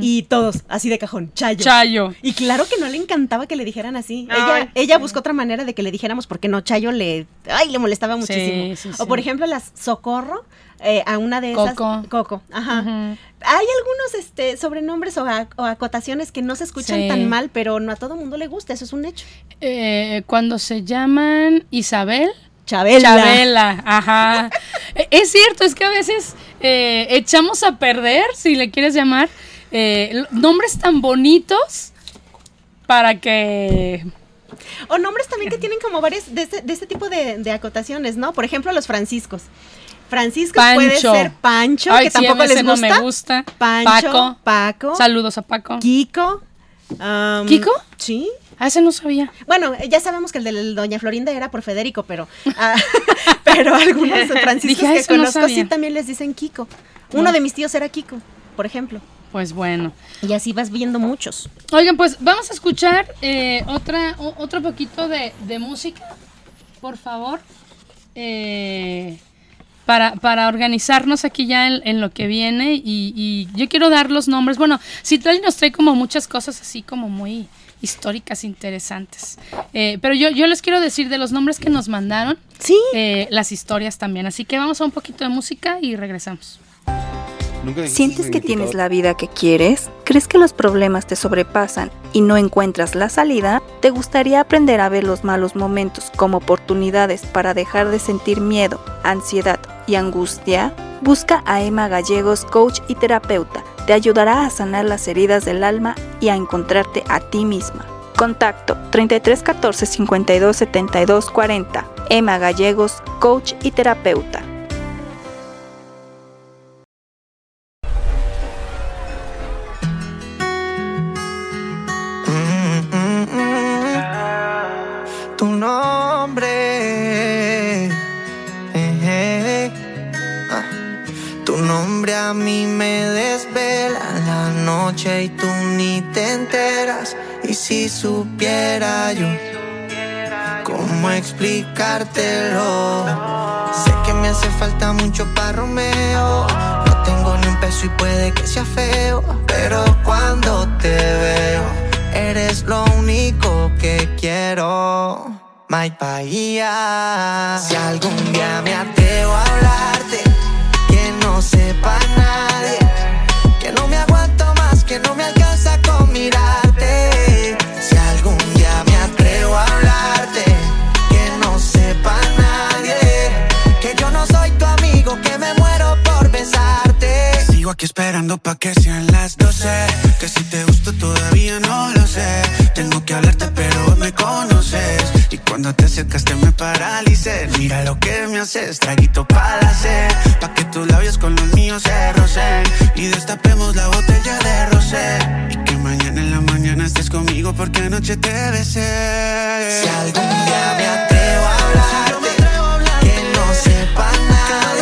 y todos así de cajón, Chayo. Chayo. Y claro que no le encantaba que le dijeran así. Ay, ella ella buscó otra manera de que le dijéramos porque no, Chayo le, ay, le molestaba muchísimo. sí, O por ejemplo, las Socorro, eh, a una de esas. Coco. Coco, ajá. Hay algunos este, sobrenombres o, a- o acotaciones que no se escuchan Sí. tan mal, pero no a todo mundo le gusta, eso es un hecho. Eh, cuando se llaman Isabel. Chabela. Chabela, ajá. Eh, es cierto, es que a veces eh, echamos a perder, si le quieres llamar, eh, nombres tan bonitos para que... O nombres también que tienen como varios de este, de este tipo de, de acotaciones, ¿no? Por ejemplo, los franciscos. Francisco puede ser Pancho, Ay, que sí, tampoco les no gusta. me gusta. Pancho, Paco. Paco, Saludos a Paco. Kiko. um, ¿Kiko? Sí. Ah, ese no sabía. Bueno, ya sabemos que el de Doña Florinda era por Federico, pero, ah, pero algunos franciscos Dije, ah, que eso no conozco sí también les dicen Kiko. Uno No. de mis tíos era Kiko, por ejemplo. Pues bueno. Y así vas viendo muchos. Oigan, pues vamos a escuchar eh, otra, o- otro poquito de, de música, por favor. Eh, para, para organizarnos aquí ya en, en lo que viene y, y yo quiero dar los nombres. Bueno, Citlali nos trae como muchas cosas así como muy históricas, interesantes. Eh, pero yo, yo les quiero decir de los nombres que nos mandaron, Sí. eh, las historias también. Así que vamos a un poquito de música y regresamos. ¿Sientes que tienes la vida que quieres? ¿Crees que los problemas te sobrepasan y no encuentras la salida? ¿Te gustaría aprender a ver los malos momentos como oportunidades para dejar de sentir miedo, ansiedad y angustia? Busca a Emma Gallegos, coach y terapeuta. Te ayudará a sanar las heridas del alma y a encontrarte a ti misma. Contacto 33 14 52 72 40. Emma Gallegos, coach y terapeuta. Nombre a mí me desvela la noche y tú ni te enteras. Y si supiera yo cómo explicártelo, sé que me hace falta mucho para Romeo. No tengo ni un peso y puede que sea feo, pero cuando te veo, eres lo único que quiero. My Bahía. Si algún día me atrevo a hablarte, que no me aguanto más, que no me alcanza con mirarte. Si algún día me atrevo a hablarte, que no sepa nadie, que yo no soy tu amigo, que me muero por besarte. Sigo aquí esperando pa' que sean las 12 Que si te gusto todavía no lo sé. Tengo que hablarte pero me conoces. Y cuando te acercaste me Mira lo que me haces, traguito para sed. Pa' que tus labios con los míos se rocen. Y destapemos la botella de rosé Y que mañana en la mañana estés conmigo porque anoche te besé. Si algún día me atrevo a hablarte, que no sepa nadie,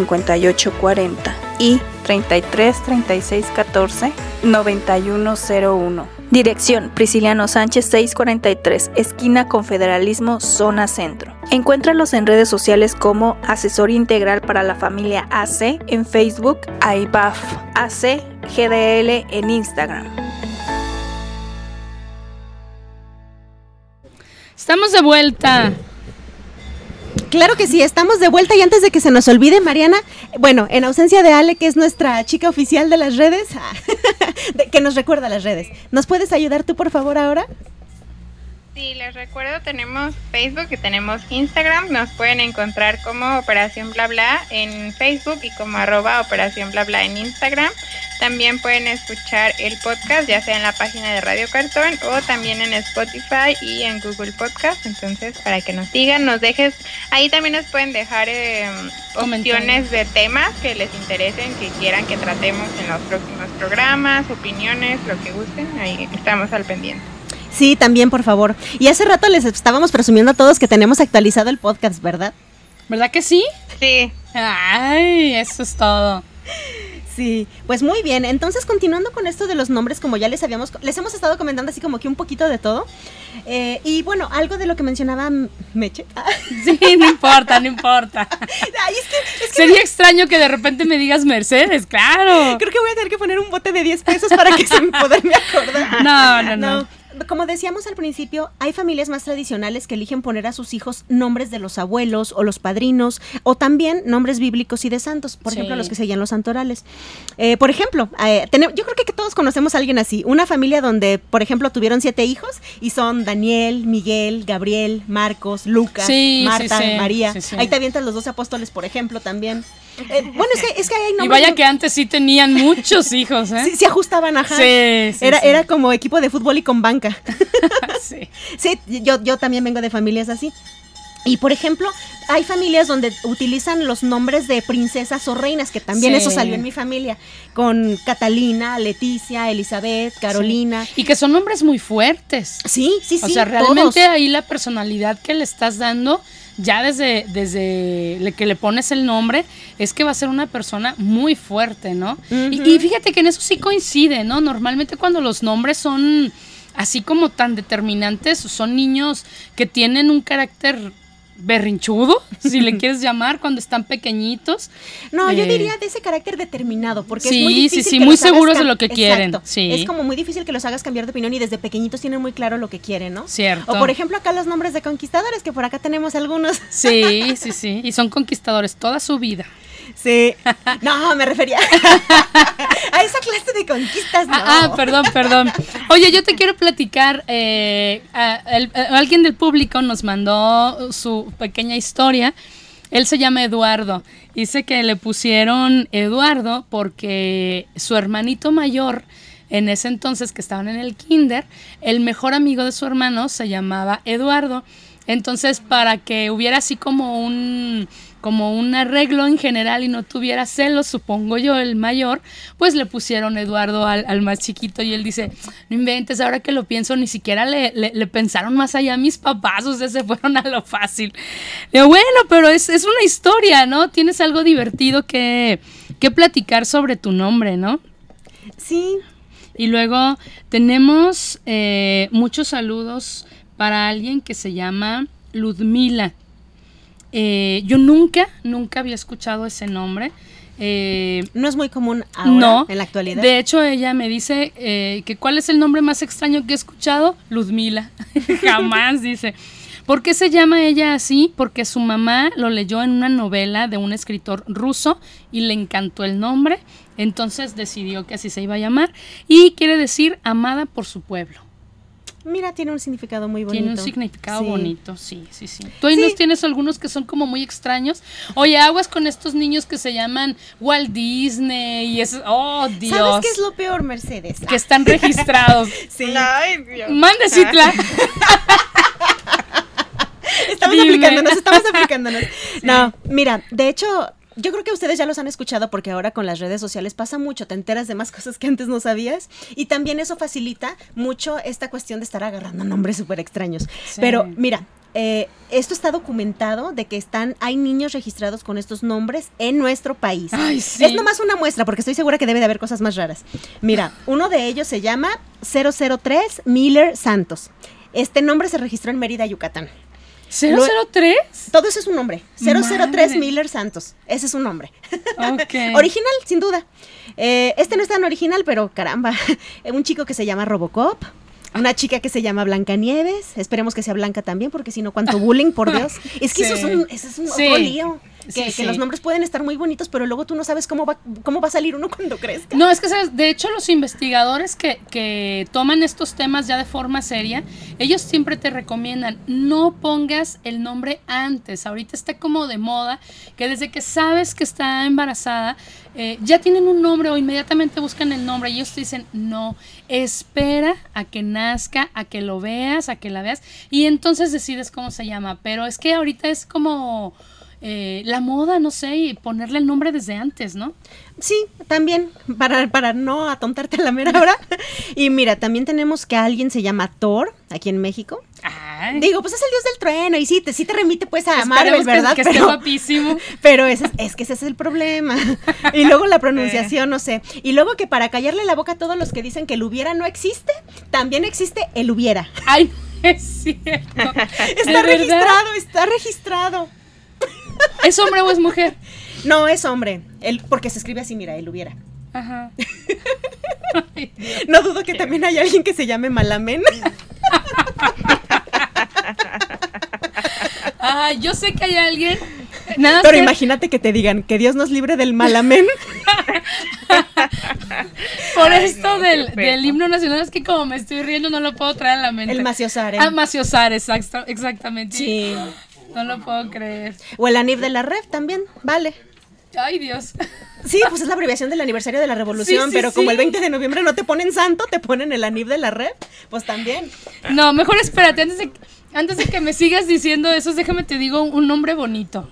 58 40 y 33 36 14 9101. Dirección Prisciliano Sánchez 643, esquina Confederalismo, zona centro. Encuéntralos en redes sociales como Asesor Integral para la Familia AC en Facebook, AIBAF AC GDL en Instagram. Estamos de vuelta. Claro que sí, estamos de vuelta y antes de que se nos olvide, Mariana, bueno, en ausencia de Ale, que es nuestra chica oficial de las redes, que nos recuerda las redes, ¿nos puedes ayudar tú, por favor, ahora? Sí, les recuerdo, tenemos Facebook y tenemos Instagram. Nos pueden encontrar como Operación Bla Bla en Facebook y como arroba Operación Bla Bla en Instagram. También pueden escuchar el podcast, ya sea en la página de Radio Cartón o también en Spotify y en Google Podcast. Entonces, para que nos sigan, nos dejes. Ahí también nos pueden dejar eh, opciones de temas que les interesen, que quieran que tratemos en los próximos programas, opiniones, lo que gusten. Ahí estamos al pendiente. Sí, también, por favor. Y hace rato les estábamos presumiendo a todos que tenemos actualizado el podcast, ¿verdad? ¿Verdad que sí? Sí. Ay, eso es todo. Sí, pues muy bien. Entonces, continuando con esto de los nombres, como ya les habíamos, les hemos estado comentando así como que un poquito de todo. Eh, y bueno, algo de lo que mencionaba Meche. Sí, no importa, no importa. Ay, es que, es que Sería extraño que de repente me digas Mercedes, claro. creo que voy a tener que poner un bote de 10 pesos para que se me poderme acordar. No, no, no. Como decíamos al principio, hay familias más tradicionales que eligen poner a sus hijos nombres de los abuelos o los padrinos, o también nombres bíblicos y de santos, por Sí. ejemplo, los que seguían los santorales. Eh, por ejemplo, eh, yo creo que todos conocemos a alguien así, una familia donde, por ejemplo, tuvieron siete hijos y son Daniel, Miguel, Gabriel, Marcos, Lucas, Sí, Marta, sí, María. Ahí te avientas los dos apóstoles, por ejemplo, también. Eh, bueno, es que, es que hay Y nombres... vaya que antes sí tenían muchos hijos, ¿eh? Sí, se ajustaban, ajá. Sí, sí, era, sí. era como equipo de fútbol y con banca. Sí. Sí, yo, yo también vengo de familias así. Y por ejemplo, hay familias donde utilizan los nombres de princesas o reinas, que también Sí. eso salió en mi familia, con Catalina, Leticia, Elizabeth, Carolina. Y que son nombres muy fuertes. Sí, sí, sí. o sea, todos. realmente ahí la personalidad que le estás dando, ya desde, desde que le pones el nombre, es que va a ser una persona muy fuerte, ¿no? y, y fíjate que en eso sí coincide, ¿no? Normalmente cuando los nombres son así como tan determinantes, son niños que tienen un carácter berrinchudo, si le quieres llamar, cuando están pequeñitos. No, yo Eh, diría de ese carácter determinado, porque Sí, es muy sí, difícil. sí, que muy los seguros de lo que quieren, Exacto. sí. Es como muy difícil que los hagas cambiar de opinión y desde pequeñitos tienen muy claro lo que quieren, ¿no? Cierto. O por ejemplo acá los nombres de conquistadores, que por acá tenemos algunos. Sí, sí, sí. Y son conquistadores toda su vida. Sí. No, me refería a esa clase de conquistas. No. Ah, ah, perdón, perdón. Oye, yo te quiero platicar. eh, a- el- a- alguien del público nos mandó su pequeña historia. Él se llama Eduardo. Dice que le pusieron Eduardo porque su hermanito mayor, en ese entonces que estaban en el kinder, el mejor amigo de su hermano se llamaba Eduardo. Entonces, para que hubiera así como un como un arreglo en general y no tuviera celos, supongo yo, el mayor, pues le pusieron Eduardo al, al más chiquito y él dice, no inventes, ahora que lo pienso, ni siquiera le, le- le pensaron más allá a mis papás, o sea, se fueron a lo fácil. Digo, bueno, pero es, es una historia, ¿no? Tienes algo divertido que, que platicar sobre tu nombre, ¿no? Sí. Y luego tenemos eh, muchos saludos para alguien que se llama Ludmila. Eh, yo nunca, nunca había escuchado ese nombre. Eh, No es muy común ahora, no, en la actualidad. De hecho, ella me dice eh, que cuál es el nombre más extraño que he escuchado. Ludmila. Jamás dice. ¿Por qué se llama ella así? Porque su mamá lo leyó en una novela de un escritor ruso y le encantó el nombre. Entonces decidió que así se iba a llamar. Y quiere decir amada por su pueblo. Mira, tiene un significado muy bonito. Tiene un significado Sí. bonito, sí, sí, sí. Tú ahí Sí. nos tienes algunos que son como muy extraños. Oye, aguas con estos niños que se llaman Walt Disney y es, oh Dios, ¿Sabes qué es lo peor, Mercedes? que están registrados. Sí. Ay, Dios. Mande, Citla. Estamos Dime. aplicándonos, estamos aplicándonos. No, mira, de hecho, yo creo que ustedes ya los han escuchado porque ahora con las redes sociales pasa mucho, te enteras de más cosas que antes no sabías y también eso facilita mucho esta cuestión de estar agarrando nombres súper extraños. Pero mira, eh, esto está documentado de que están, hay niños registrados con estos nombres en nuestro país. Ay, sí. Es nomás una muestra porque estoy segura que debe de haber cosas más raras. Mira, uno de ellos se llama 003 Miller Santos. Este nombre se registró en Mérida, Yucatán. 003. Todo eso es un nombre. 003 Madre. Miller Santos. Ese es un nombre. Original, sin duda. Eh, este no es tan original, pero caramba. un chico que se llama Robocop. Una chica que se llama Blanca Nieves. Esperemos que sea Blanca también, porque si no, cuánto bullying, por Dios. Es que eso es un, eso es un Sí. otro lío. Que, Sí, que sí. los nombres pueden estar muy bonitos, pero luego tú no sabes cómo va, cómo va a salir uno cuando crezca. No, es que, ¿sabes? De hecho, los investigadores que, que toman estos temas ya de forma seria, ellos siempre te recomiendan, no pongas el nombre antes. Ahorita está como de moda, que desde que sabes que está embarazada, eh, ya tienen un nombre o inmediatamente buscan el nombre y ellos te dicen, no, espera a que nazca, a que lo veas, a que la veas, y entonces decides cómo se llama. Pero es que ahorita es como... eh, la moda, no sé, y ponerle el nombre desde antes, ¿no? Sí, también, para, para no atontarte a la mera hora. y mira, también tenemos que alguien se llama Thor, aquí en México. Ay. Digo, pues es el dios del trueno y sí te, sí te remite pues a Esperemos Marvel, que- ¿verdad? Que, esté pero, guapísimo. pero ese es, es que ese es el problema. y luego la pronunciación, no sé. Y luego que para callarle la boca a todos los que dicen que el hubiera no existe, también existe el hubiera. Ay, es cierto. Está registrado, está registrado. ¿Es hombre o es mujer? No, es hombre. El, porque se escribe así, mira, el hubiera. Ajá. Ay. No dudo que también hay alguien que se llame Malamen. Ay, yo sé que hay alguien. Nada Pero que- imagínate que te digan que Dios nos libre del Malamen. por Ay, esto no, del, del himno nacional es que como me estoy riendo no lo puedo traer a la mente. El maciosare. Ah, maciosar, exacto, exactamente. Sí. No lo puedo creer. O el ANIF de la REF también, vale. Ay, Dios. Sí, pues es la abreviación del aniversario de la revolución, Sí, sí, pero como el 20 de noviembre no te ponen santo, te ponen el ANIF de la REF, pues también. No, mejor espérate, antes de, antes de que me sigas diciendo eso, déjame te digo un nombre bonito.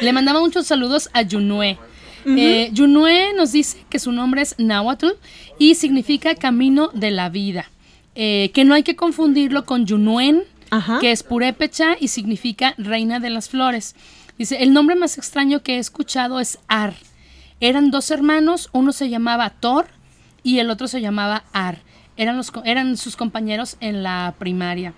Le mandaba muchos saludos a Yunue. Eh, Yunue nos dice que su nombre es Nahuatl y significa camino de la vida. Eh, que no hay que confundirlo con Yunuen, Ajá. que es purépecha y significa reina de las flores. Dice, el nombre más extraño que he escuchado es Ar. Eran dos hermanos, uno se llamaba Thor y el otro se llamaba Ar. Eran, los, eran sus compañeros en la primaria.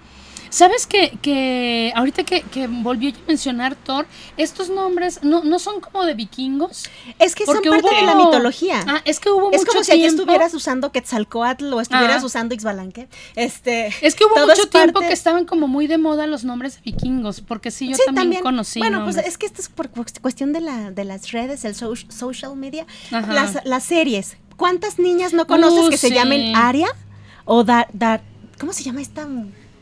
¿Sabes que, que ahorita que, que volvió a mencionar Thor, estos nombres no, no son como de vikingos? Es que son parte hubo- de la mitología. Ah, es que hubo es mucho como si tiempo- estuvieras usando Quetzalcoatl o estuvieras Ah. usando Ixbalanque. Este, Es que hubo mucho tiempo que estaban como muy de moda los nombres de vikingos, porque sí, yo Sí, también, conocí Bueno, pues es que esto es por cu- cuestión de, la, de las redes, el soc- social media. Las, las series. ¿Cuántas niñas no conoces Uh, que se sí. llamen Aria o Dar, Dar- ¿Cómo se llama esta?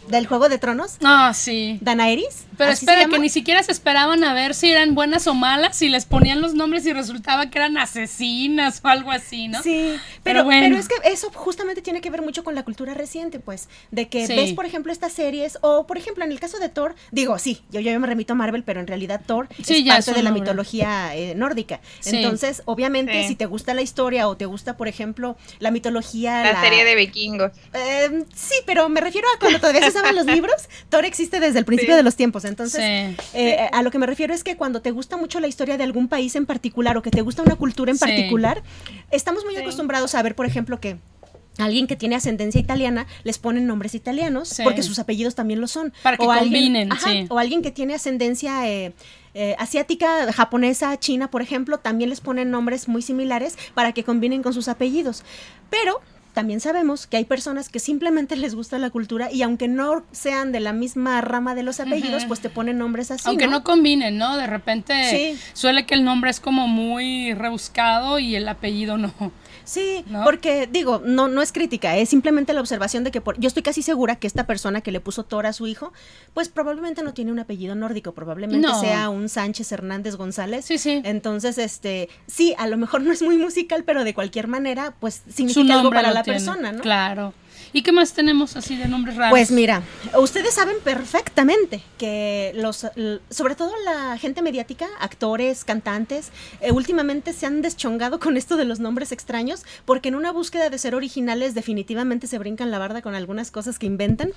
¿Del Juego de Tronos? Ah, sí. ¿Danaeris? Pero ¿Así se espera, que ni siquiera se esperaban a ver si eran buenas o malas, si les ponían los nombres y resultaba que eran asesinas o algo así, ¿no? Sí, Pero pero, bueno. pero es que eso justamente tiene que ver mucho con la cultura reciente, pues, de que Sí. ves, por ejemplo, estas series, o por ejemplo, en el caso de Thor, digo, sí, yo, yo me remito a Marvel, pero en realidad Thor Sí, es ya parte es de la nombre. mitología eh, nórdica. Sí. Entonces, obviamente, Sí. si te gusta la historia o te gusta, por ejemplo, la mitología... La serie de vikingos. Eh, sí, pero me refiero a cuando todavía se usaban los libros, Thor existe desde el principio Sí. de los tiempos, entonces Sí. eh, a lo que me refiero es que cuando te gusta mucho la historia de algún país en particular o que te gusta una cultura en Sí. particular, estamos muy Sí. acostumbrados a ver, por ejemplo, que alguien que tiene ascendencia italiana les ponen nombres italianos Sí. porque sus apellidos también lo son. Para que alguien- combinen, ajá, sí. O alguien que tiene ascendencia eh, eh, asiática, japonesa, china, por ejemplo, también les ponen nombres muy similares para que combinen con sus apellidos. Pero también sabemos que hay personas que simplemente les gusta la cultura y aunque no sean de la misma rama de los apellidos, pues te ponen nombres así. Aunque no combinen, ¿no? De repente Sí. suele que el nombre es como muy rebuscado y el apellido no. Sí, ¿No? porque digo, no, no es crítica, es simplemente la observación de que por, yo estoy casi segura que esta persona que le puso Thor a su hijo, pues probablemente no tiene un apellido nórdico, probablemente No. sea un Sánchez Hernández González. Sí, sí. Entonces, este, sí, a lo mejor no es muy musical, pero de cualquier manera, pues significa algo para la tiene. persona, ¿no? Claro. ¿Y qué más tenemos así de nombres raros? Pues mira, ustedes saben perfectamente que los, sobre todo la gente mediática, actores, cantantes, eh, últimamente se han deschongado con esto de los nombres extraños, porque en una búsqueda de ser originales definitivamente se brincan la barda con algunas cosas que inventan.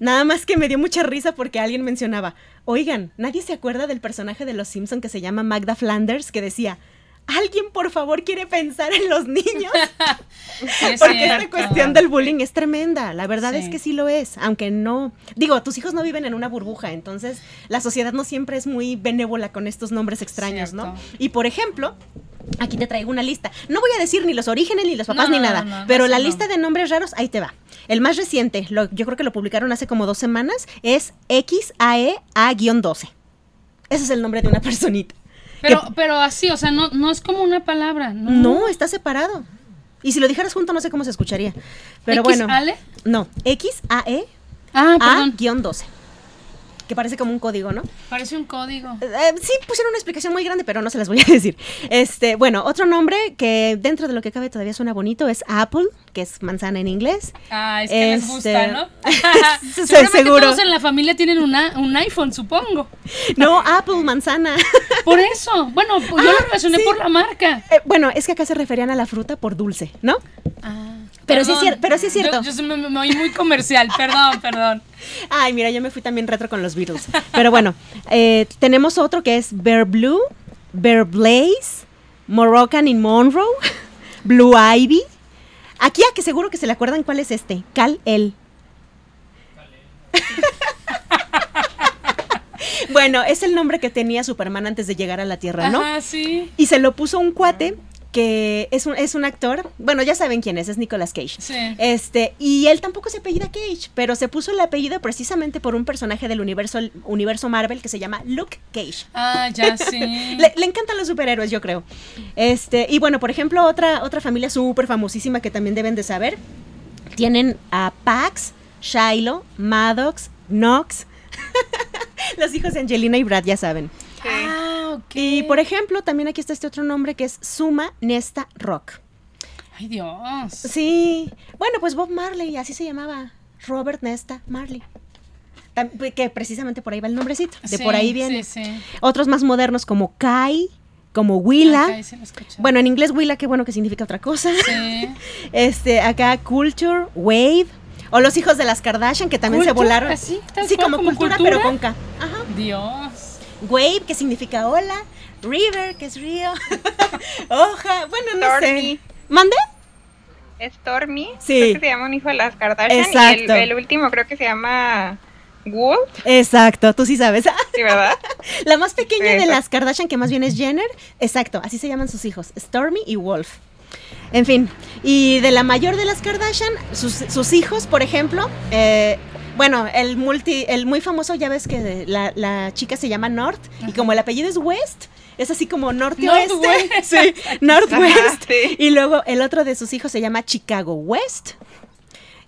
Nada más que me dio mucha risa porque alguien mencionaba, oigan, nadie se acuerda del personaje de Los Simpson que se llama Magda Flanders, que decía, ¿alguien por favor quiere pensar en los niños? Sí, es Porque esta cuestión del bullying es tremenda, la verdad Sí. es que sí lo es, aunque no, digo, tus hijos no viven en una burbuja, entonces la sociedad no siempre es muy benévola con estos nombres extraños, ¿no? Y por ejemplo, aquí te traigo una lista, no voy a decir ni los orígenes ni los papás No, ni no, nada, no, pero la lista de nombres raros, ahí te va. El más reciente, lo- yo creo que lo publicaron hace como dos semanas, es E XAEA-12. Ese es el nombre de una personita. Pero, pero así, o sea, no, no es como una palabra, ¿no? No, está separado. Y si lo dijeras junto no sé cómo se escucharía. Pero bueno. ¿XALE? No, XAE Ah, perdón. A-12. Que parece como un código, ¿no? Parece un código. Eh, sí, pusieron una explicación muy grande, pero no se las voy a decir. Este, bueno, otro nombre que dentro de lo que cabe todavía suena bonito es Apple, que es manzana en inglés. Ah, es que les Este, gusta, ¿no? se- Seguramente seguro. todos en la familia tienen una, un iPhone, supongo. No, Apple, manzana. Por eso. Bueno, yo Ah, lo relacioné sí. por la marca. Eh, bueno, es que acá se referían a la fruta por dulce, ¿no? Ah, Pero sí es pero sí es cierto. Yo, yo soy- me, me oí muy comercial, perdón, perdón. Ay, mira, yo me fui también retro con los Beatles. Pero bueno, eh, tenemos otro que es Bear Blue, Bear Blaze, Moroccan in Monroe, Blue Ivy. Aquí a que seguro que se le acuerdan cuál es este, Cal El. bueno, es el nombre que tenía Superman antes de llegar a la Tierra, ¿no? Ajá, sí. Y se lo puso un cuate que es un, es un actor, bueno, ya saben quién es, es Nicolas Cage. Sí. Este, y él tampoco se apellida Cage, pero se puso el apellido precisamente por un personaje del universo, universo Marvel que se llama Luke Cage. Ah, ya sí. Le, le encantan los superhéroes, yo creo. Este, y bueno, por ejemplo, otra, otra familia súper famosísima que también deben de saber. Tienen a Pax, Shiloh, Maddox, Knox. los hijos de Angelina y Brad, ya saben. Sí. Ah, ok. Y por ejemplo, también aquí está este otro nombre que es Suma Nesta Rock. Ay, Dios. Sí. Bueno, pues Bob Marley, así se llamaba. Robert Nesta Marley. Tam- Que precisamente por ahí va el nombrecito. De por ahí viene. Sí, sí. Otros más modernos como Kai, como Willa. Bueno, en inglés Willa, qué bueno que significa otra cosa. Sí. Este, acá Culture, Wave. O los hijos de las Kardashian que también se volaron. así, sí, como cultura, cultura. pero con K. Ajá. Dios. Wave, que significa hola. River, que es río. Hoja. Bueno, no Stormy. sé. ¿Mande? Stormy. Sí. Creo que se llama un hijo de las Kardashian. Exacto. Y el, el último creo que se llama Wolf. Exacto, tú sí sabes. Sí, ¿verdad? La más pequeña de las Kardashian, que más bien es Jenner, exacto, así se llaman sus hijos, Stormy y Wolf. En fin, y de la mayor de las Kardashian, sus, sus hijos, por ejemplo, eh, bueno, el multi, el muy famoso, ya ves que la, la chica se llama North, y como el apellido es West, es así como norte oeste. Northwest. Sí, Northwest. Sí. Y luego el otro de sus hijos se llama Chicago West.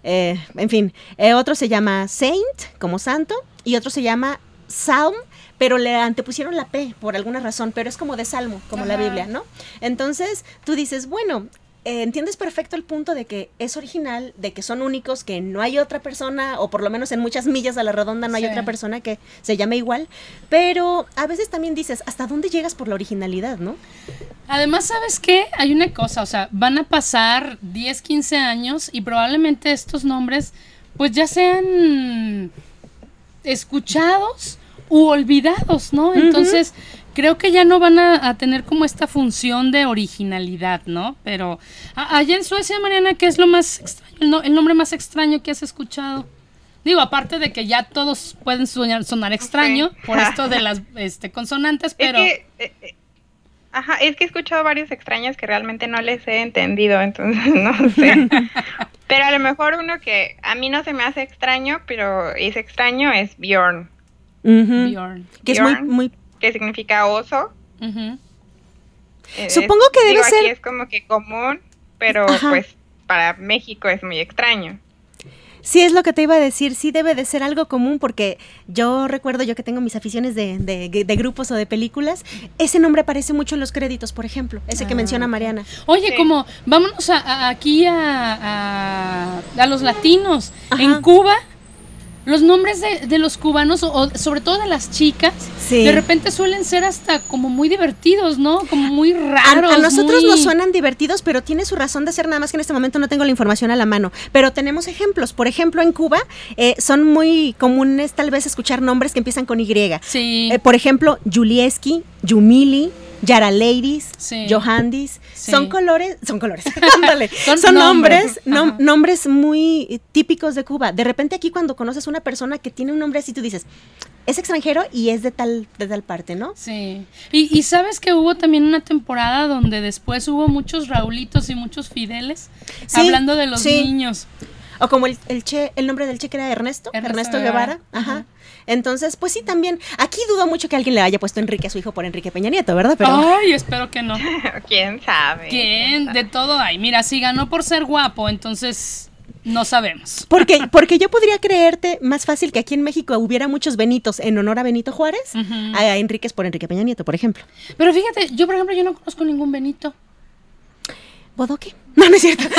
Eh, en fin, eh, otro se llama Saint, como santo, y otro se llama Psalm, pero le antepusieron la P por alguna razón, pero es como de salmo, como la. Biblia, ¿no? Entonces tú dices, bueno, eh, entiendes perfecto el punto de que es original, de que son únicos, que no hay otra persona, o por lo menos en muchas millas a la redonda no hay Sí. otra persona que se llame igual, pero a veces también dices, ¿hasta dónde llegas por la originalidad, no? Además, ¿sabes qué? Hay una cosa, o sea, van a pasar 10, 15 años y probablemente estos nombres pues ya sean escuchados u olvidados, ¿no? Entonces, creo que ya no van a, a tener como esta función de originalidad, ¿no? Pero a- allá en Suecia, Mariana, ¿qué es lo más extraño, el, no- el nombre más extraño que has escuchado? Digo, aparte de que ya todos pueden soñar- sonar extraño por esto de las este, consonantes, pero... Es que, eh, eh, Ajá, es que he escuchado varios extraños que realmente no les he entendido, entonces no sé. pero a lo mejor uno que a mí no se me hace extraño, pero es extraño, es Bjorn. Bjorn. Que es muy, muy... Que significa oso. Eh, Supongo es- que debe digo, aquí ser- es como que común, pero Ajá. pues para México es muy extraño. Sí, es lo que te iba a decir, sí debe de ser algo común porque yo recuerdo, yo que tengo mis aficiones de, de- de grupos o de películas, ese nombre aparece mucho en los créditos, por ejemplo, ese que Ah, menciona Mariana. Oye, Sí. como vámonos a, a- aquí a, a, a los latinos. Ajá. En Cuba, los nombres de, de los cubanos, o, o sobre todo de las chicas, Sí. de repente suelen ser hasta como muy divertidos, ¿no? Como muy A, raros. a nosotros muy- nos suenan divertidos, pero tiene su razón de ser, nada más que en este momento no tengo la información a la mano. Pero tenemos ejemplos. Por ejemplo, en Cuba eh, son muy comunes tal vez escuchar nombres que empiezan con Y. Sí. Eh, por ejemplo, Julieski, Yumili, Yara Ladies, Sí. Johandis. Sí. Son colores, son colores, ándale. Son nombres. nombres, nom- Ajá. nombres muy típicos de Cuba. De repente aquí cuando conoces una persona que tiene un nombre así, tú dices, es extranjero y es de tal, de tal parte, ¿no? Sí. Y, y sabes que hubo también una temporada donde después hubo muchos Raulitos y muchos Fideles, Sí, hablando de los niños. O como el, el che, el nombre del che que era Ernesto, Ernesto Ernesto, Guevara. Guevara. Ajá. Ajá. Entonces, pues sí, también. Aquí dudo mucho que alguien le haya puesto Enrique a su hijo por Enrique Peña Nieto, ¿verdad? Pero. Ay, espero que no. ¿Quién sabe? ¿Quién? De todo hay. Mira, si ganó por ser guapo, entonces no sabemos. Porque, porque yo podría creerte más fácil que aquí en México hubiera muchos Benitos en honor a Benito Juárez, Ujú. a Enríquez por Enrique Peña Nieto, por ejemplo. Pero fíjate, yo por ejemplo, yo no conozco ningún Benito. ¿Bodoque? No, no es cierto.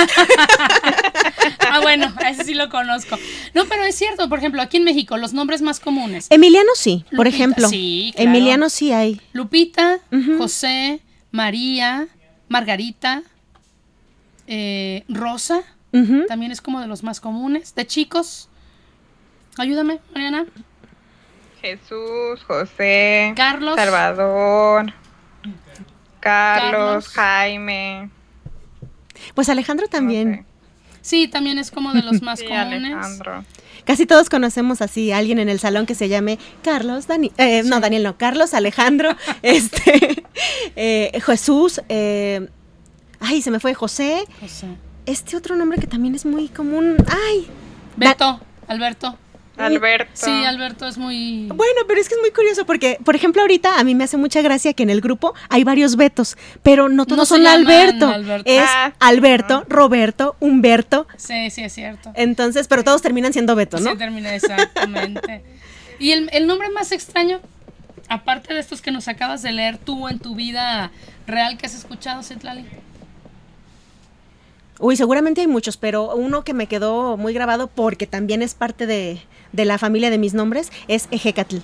Ah, bueno, a ese sí lo conozco. No, pero es cierto, por ejemplo, aquí en México, los nombres más comunes. Emiliano sí, por ejemplo. sí, claro. Emiliano sí hay. Lupita. José, María, Margarita, eh, Rosa, también es como de los más comunes. De chicos, ayúdame, Mariana. Jesús, José, Carlos. Salvador, Carlos, Carlos. Jaime. Pues Alejandro también. Sí, también es como de los más Sí, comunes. Alejandro. Casi todos conocemos así a alguien en el salón que se llame Carlos, Dani, eh, no, Daniel no, Carlos, Alejandro, este, eh, Jesús, eh, ay, se me fue José, José. este otro nombre que también es muy común, ay, Da- Beto, Alberto. Alberto. Sí, Alberto es muy... Bueno, pero es que es muy curioso porque, por ejemplo, ahorita a mí me hace mucha gracia que en el grupo hay varios Betos, pero no todos No son Alberto. Alberto. Es Ah, Alberto, Roberto, Humberto. Sí, sí, es cierto. Entonces, pero todos terminan siendo Beto, ¿no? Sí, termina exactamente. y el, el nombre más extraño, aparte de estos que nos acabas de leer tú en tu vida real que has escuchado, Citlali. Uy, seguramente hay muchos, pero uno que me quedó muy grabado porque también es parte de, de la familia de mis nombres es Ejecatl.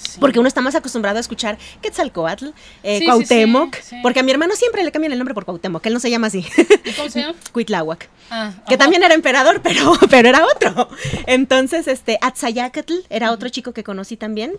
Sí. Porque uno está más acostumbrado a escuchar Quetzalcoatl, eh, Sí, Cuauhtémoc, sí, porque a mi hermano siempre le cambian el nombre por Cuauhtémoc, que él no se llama así. ¿Y cómo se llama? Cuitláhuac. Ah, que también era emperador, pero, pero era otro. Entonces, este, Atzayacatl era otro chico que conocí también.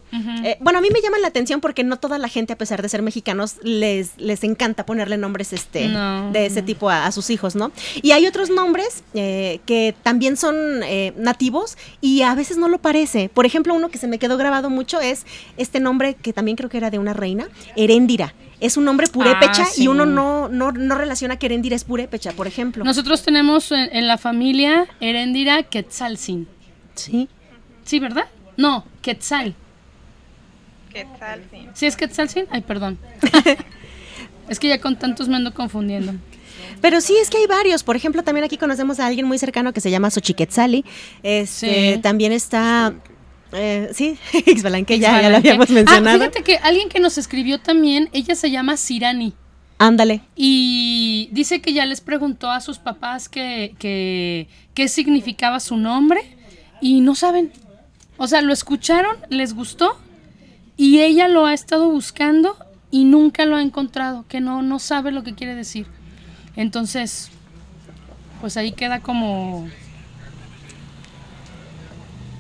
Eh, bueno, a mí me llama la atención porque no toda la gente, a pesar de ser mexicanos, les, les encanta ponerle nombres este, No, de ese no. tipo a, a sus hijos, ¿no? Y hay otros nombres eh, que también son eh, nativos y a veces no lo parece. Por ejemplo, uno que se me quedó grabado mucho es este nombre que también creo que era de una reina, Heréndira. Es un nombre purépecha Ah, sí. y uno no, no, no relaciona que Heréndira es purépecha, por ejemplo. Nosotros tenemos en, en la familia Heréndira Quetzalcin. Sí. ¿Sí, verdad? No, Quetzal. Quetzalcin. ¿Sí es Quetzalcin? Ay, perdón. es que ya con tantos me ando confundiendo. Pero sí, es que hay varios. Por ejemplo, también aquí conocemos a alguien muy cercano que se llama Xochiquetzali. Este, Sí. También está... eh, sí, Ixbalan, que ya, ya lo Ixbalanque. habíamos Ah, mencionado. fíjate que alguien que nos escribió también, ella se llama Sirani. Ándale. Y dice que ya les preguntó a sus papás que, que- qué significaba su nombre y no saben. O sea, lo escucharon, les gustó y ella lo ha estado buscando y nunca lo ha encontrado, que no, no sabe lo que quiere decir. Entonces, pues ahí queda como...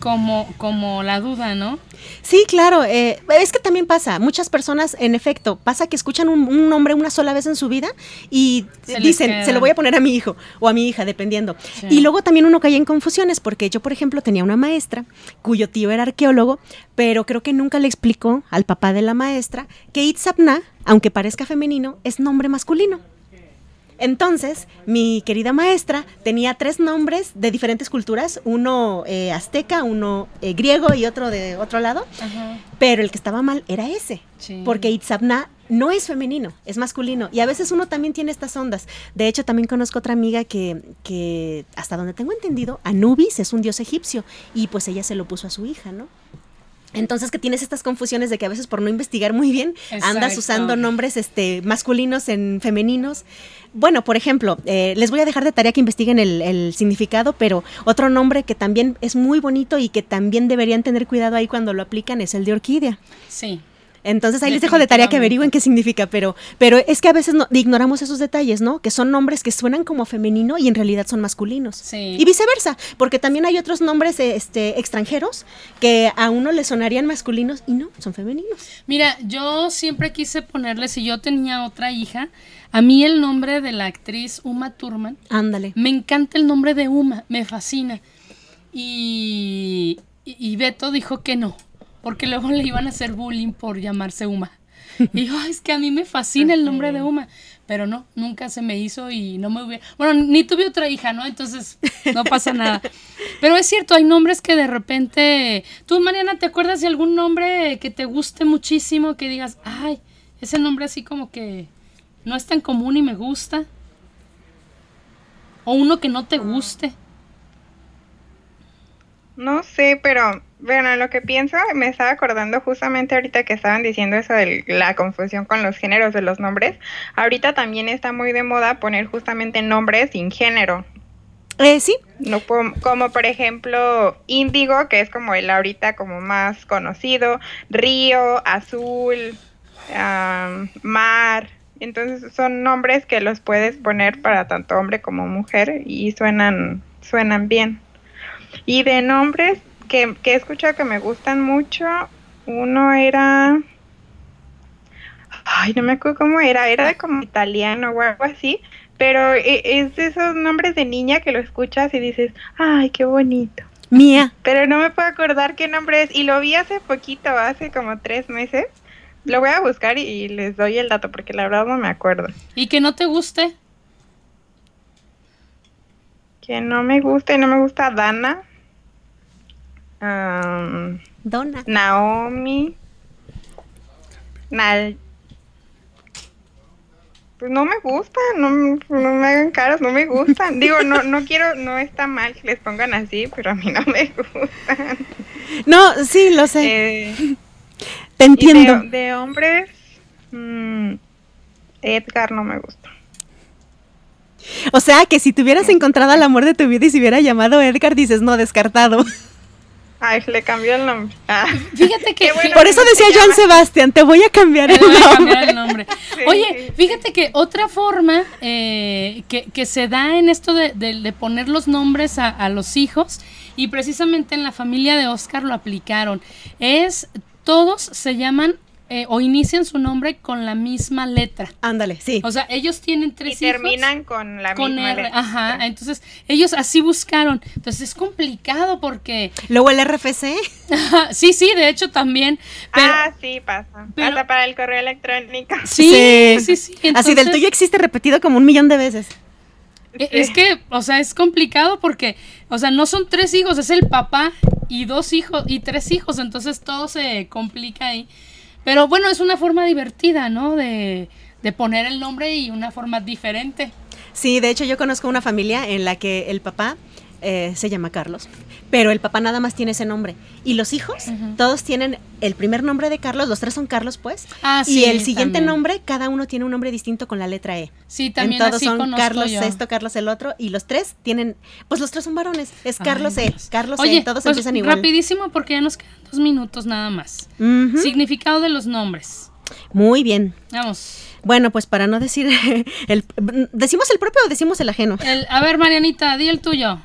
como, como la duda, ¿no? Sí, claro. eh, es que también pasa. Muchas personas, en efecto, pasa que escuchan un, un nombre una sola vez en su vida y Se dicen, queda. se lo voy a poner a mi hijo o a mi hija, dependiendo. Sí. Y luego también uno cae en confusiones porque yo, por ejemplo, tenía una maestra cuyo tío era arqueólogo, pero creo que nunca le explicó al papá de la maestra que Itzapna, aunque parezca femenino, es nombre masculino. Entonces, mi querida maestra tenía tres nombres de diferentes culturas, uno eh, azteca, uno eh, griego y otro de otro lado, Ajá. pero el que estaba mal era ese, Sí. porque Itzapna no es femenino, es masculino. Y a veces uno también tiene estas ondas. De hecho, también conozco otra amiga que, que, hasta donde tengo entendido, Anubis es un dios egipcio y pues ella se lo puso a su hija, ¿no? Entonces que tienes estas confusiones de que a veces por no investigar muy bien andas usando nombres este, masculinos en femeninos. Bueno, por ejemplo, eh, les voy a dejar de tarea que investiguen el, el significado, pero otro nombre que también es muy bonito y que también deberían tener cuidado ahí cuando lo aplican es el de orquídea. Sí. Entonces ahí les dejo de tarea que averigüen qué significa, pero, pero es que a veces no, ignoramos esos detalles, ¿no? Que son nombres que suenan como femenino y en realidad son masculinos. Sí. Y viceversa, porque también hay otros nombres este, extranjeros que a uno le sonarían masculinos y no, son femeninos. Mira, yo siempre quise ponerle, si yo tenía otra hija, a mí el nombre de la actriz Uma Thurman, Ándale. me encanta el nombre de Uma, me fascina. Y, y, y Beto dijo que no, porque luego le iban a hacer bullying por llamarse Uma. Y yo, "Ay, es que a mí me fascina el nombre de Uma, pero no, nunca se me hizo y no me hubiera... Bueno, ni tuve otra hija, ¿no? Entonces no pasa nada. Pero es cierto, hay nombres que de repente... Tú, Mariana, ¿te acuerdas de algún nombre que te guste muchísimo, que digas, ay, ese nombre así como que no es tan común y me gusta? O uno que no te guste. No sé, pero bueno, lo que pienso, me estaba acordando justamente ahorita que estaban diciendo eso de la confusión con los géneros de los nombres. Ahorita también está muy de moda poner justamente nombres sin género. Eh, sí, No como por ejemplo Índigo, que es como el ahorita como más conocido, Río, Azul, Mar. Entonces son nombres que los puedes poner para tanto hombre como mujer y suenan suenan bien. Y de nombres que, que he escuchado que me gustan mucho, uno era Ay, no me acuerdo cómo era, era de como italiano o algo así, pero e- es de esos nombres de niña que lo escuchas y dices, ay, qué bonito. mía. Pero no me puedo acordar qué nombre es, y lo vi hace poquito, hace como tres meses. Lo voy a buscar y, y les doy el dato, porque la verdad no me acuerdo. Y que no te guste. Que no me gusta y no me gusta Dana. Am, Donna. Naomi. Nal. Pues no me gustan, no, me- no me hagan caras, no me gustan. Digo, no, no quiero, no está mal que les pongan así, pero a mí no me gustan. No, sí, lo sé. Eh, Te entiendo. de, de hombres, mm, Edgar no me gusta. O sea, que si te hubieras encontrado al amor de tu vida y se hubiera llamado Edgar, dices, no, descartado. Ay, le cambió el nombre. Ah. Fíjate que... Bueno Por que eso no decía Joan. Sebastián, te voy a cambiar el a nombre. cambiar el nombre. Oye, fíjate que otra forma eh, que, que se da en esto de, de- de poner los nombres a, a los hijos, y precisamente en la familia de Oscar lo aplicaron, es todos se llaman eh, o inician su nombre con la misma letra. Ándale, sí. O sea, ellos tienen Y tres hijos terminan con la con misma R. letra. Ajá, entonces ellos así buscaron. Entonces es complicado porque... Luego el RFC. sí, sí, de hecho también. Pero, ah, sí, pasa. pero- Hasta para el correo electrónico. sí, sí, sí. Así del entonces- tuyo existe repetido como un millón de veces. E- Es que, o sea, es complicado porque, o sea, no son tres hijos, es el papá y dos hijos y tres hijos, entonces todo se complica ahí. Pero bueno, es una forma divertida, ¿no? De, de poner el nombre y una forma diferente. Sí, de hecho yo conozco una familia en la que el papá eh, se llama Carlos, pero el papá nada más tiene ese nombre. Y los hijos, todos tienen el primer nombre de Carlos, los tres son Carlos pues, Ah, y sí, el siguiente también. nombre, cada uno tiene un nombre distinto con la letra E. Sí, En también todos así son Carlos yo. esto, Carlos el otro, y los tres tienen, pues los tres son varones, es Carlos Ay, E. Carlos Oye, E, todos pues, empiezan igual. rapidísimo porque ya nos quedan dos minutos nada más. Significado de los nombres. Muy bien. Vamos. Bueno, pues para no decir el ¿decimos el propio o decimos el ajeno? El- a ver, Marianita, di el tuyo.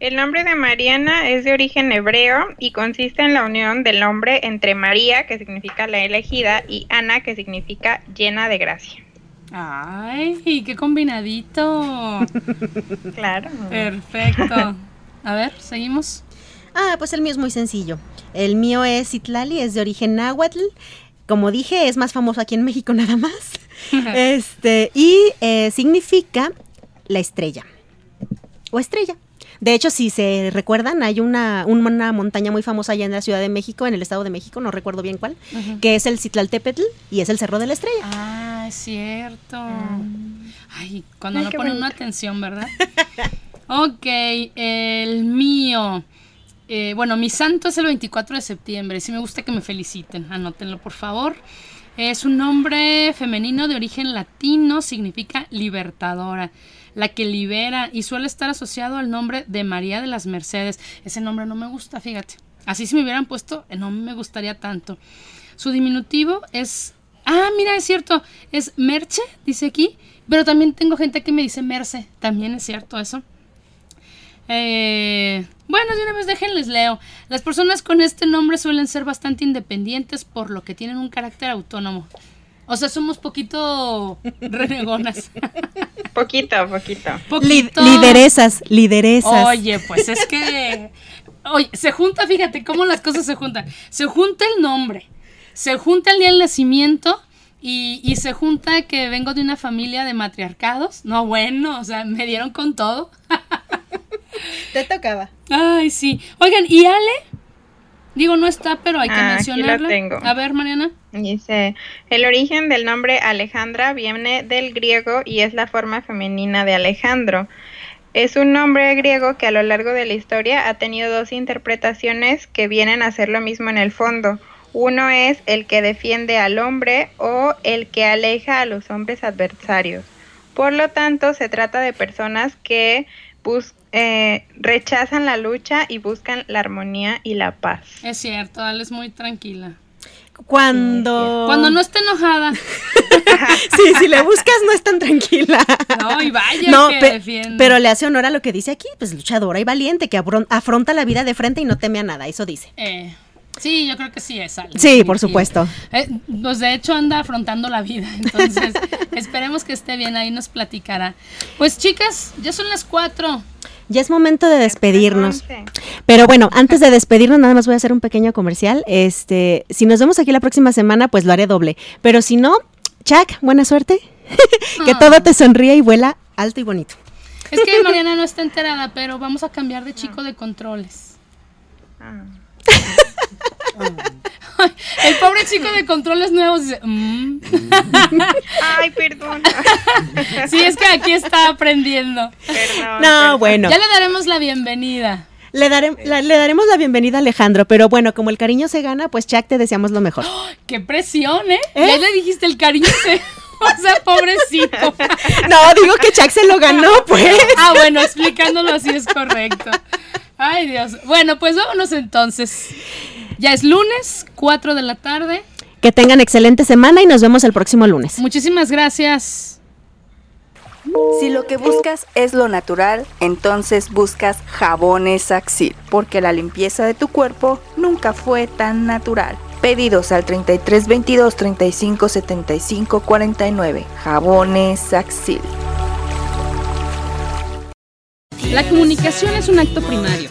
El nombre de Mariana es de origen hebreo y consiste en la unión del nombre entre María, que significa la elegida, y Ana, que significa llena de gracia. Ay, qué combinadito. Claro. Perfecto. A ver, seguimos. Ah, pues el mío es muy sencillo. El mío es Itlali, es de origen náhuatl. Como dije, es más famoso aquí en México nada más. este, y eh, significa la estrella. O estrella. De hecho, si se recuerdan, hay una, una montaña muy famosa allá en la Ciudad de México, en el Estado de México, no recuerdo bien cuál, que es el Citlaltépetl y es el Cerro de la Estrella. Ah, es cierto. Ay, cuando Ay, no ponen una atención, ¿verdad? ok, el mío. Eh, bueno, mi santo es el 24 de septiembre. Sí me gusta que me feliciten. Anótenlo, por favor. Es un nombre femenino de origen latino, significa libertadora, la que libera y suele estar asociado al nombre de María de las Mercedes. Ese nombre no me gusta, fíjate. Así si me hubieran puesto, eh, no me gustaría tanto. Su diminutivo es... Ah, mira, es cierto, es Merche, dice aquí, pero también tengo gente que me dice Merce, también es cierto eso. Eh, bueno, de una vez déjenles leo. Las personas con este nombre suelen ser bastante independientes por lo que tienen un carácter autónomo. O sea, somos poquito renegonas. Poquito, poquito. Poquito. lideresas, lideresas. Oye, pues es que. Oye, se junta, fíjate cómo las cosas se juntan. Se junta el nombre, se junta el día del nacimiento y, y se junta que vengo de una familia de matriarcados. No, bueno, o sea, me dieron con todo. Te tocaba. Ay, sí. Oigan, ¿y Ale? Digo, no está, pero hay que Ah, aquí la mencionarla. tengo. A ver, Mariana. Dice, el origen del nombre Alejandra viene del griego y es la forma femenina de Alejandro. Es un nombre griego que a lo largo de la historia ha tenido dos interpretaciones que vienen a ser lo mismo en el fondo. Uno es el que defiende al hombre o el que aleja a los hombres adversarios. Por lo tanto, se trata de personas que eh, rechazan la lucha y buscan la armonía y la paz. Es cierto, Ale es muy tranquila. Cuando... Cuando no esté enojada. Sí, si le buscas no es tan tranquila. No, y vaya No, que pe- defiende. pero le hace honor a lo que dice aquí, pues luchadora y valiente, que afron- afronta la vida de frente y no teme a nada, eso dice. Eh, sí, yo creo que sí es Ale. Sí, por supuesto. Eh, pues de hecho anda afrontando la vida, entonces esperemos que esté bien, ahí nos platicará. Pues chicas, ya son las cuatro. Ya es momento de despedirnos. Pero bueno, antes de despedirnos, nada más voy a hacer un pequeño comercial. Este, si nos vemos aquí la próxima semana, pues lo haré doble. Pero si no, Chuck, buena suerte. que Ah. todo te sonríe y vuela alto y bonito. Es que Mariana no está enterada, pero vamos a cambiar de chico de controles. El pobre chico de controles nuevos dice, "Mm". Ay, perdón. sí, es que aquí está aprendiendo. Perdón, No, perdón. bueno. Ya le daremos la bienvenida. Le, daré- la- le daremos la bienvenida a Alejandro, pero bueno, como el cariño se gana, pues Chuck, te deseamos lo mejor. Qué presión, ¿eh? ¿Eh? Ya le dijiste el cariño. se- O sea, pobrecito. No, digo que Chuck se lo ganó, pues. Ah, bueno, explicándolo así es correcto. Ay, Dios. Bueno, pues vámonos entonces. Ya es lunes, 4 de la tarde. Que tengan excelente semana y nos vemos el próximo lunes. Muchísimas gracias. Si lo que buscas es lo natural, entonces buscas jabones Axil, porque la limpieza de tu cuerpo nunca fue tan natural. Pedidos al 33 22 35 75 49. Jabones Axil. La comunicación es un acto primario.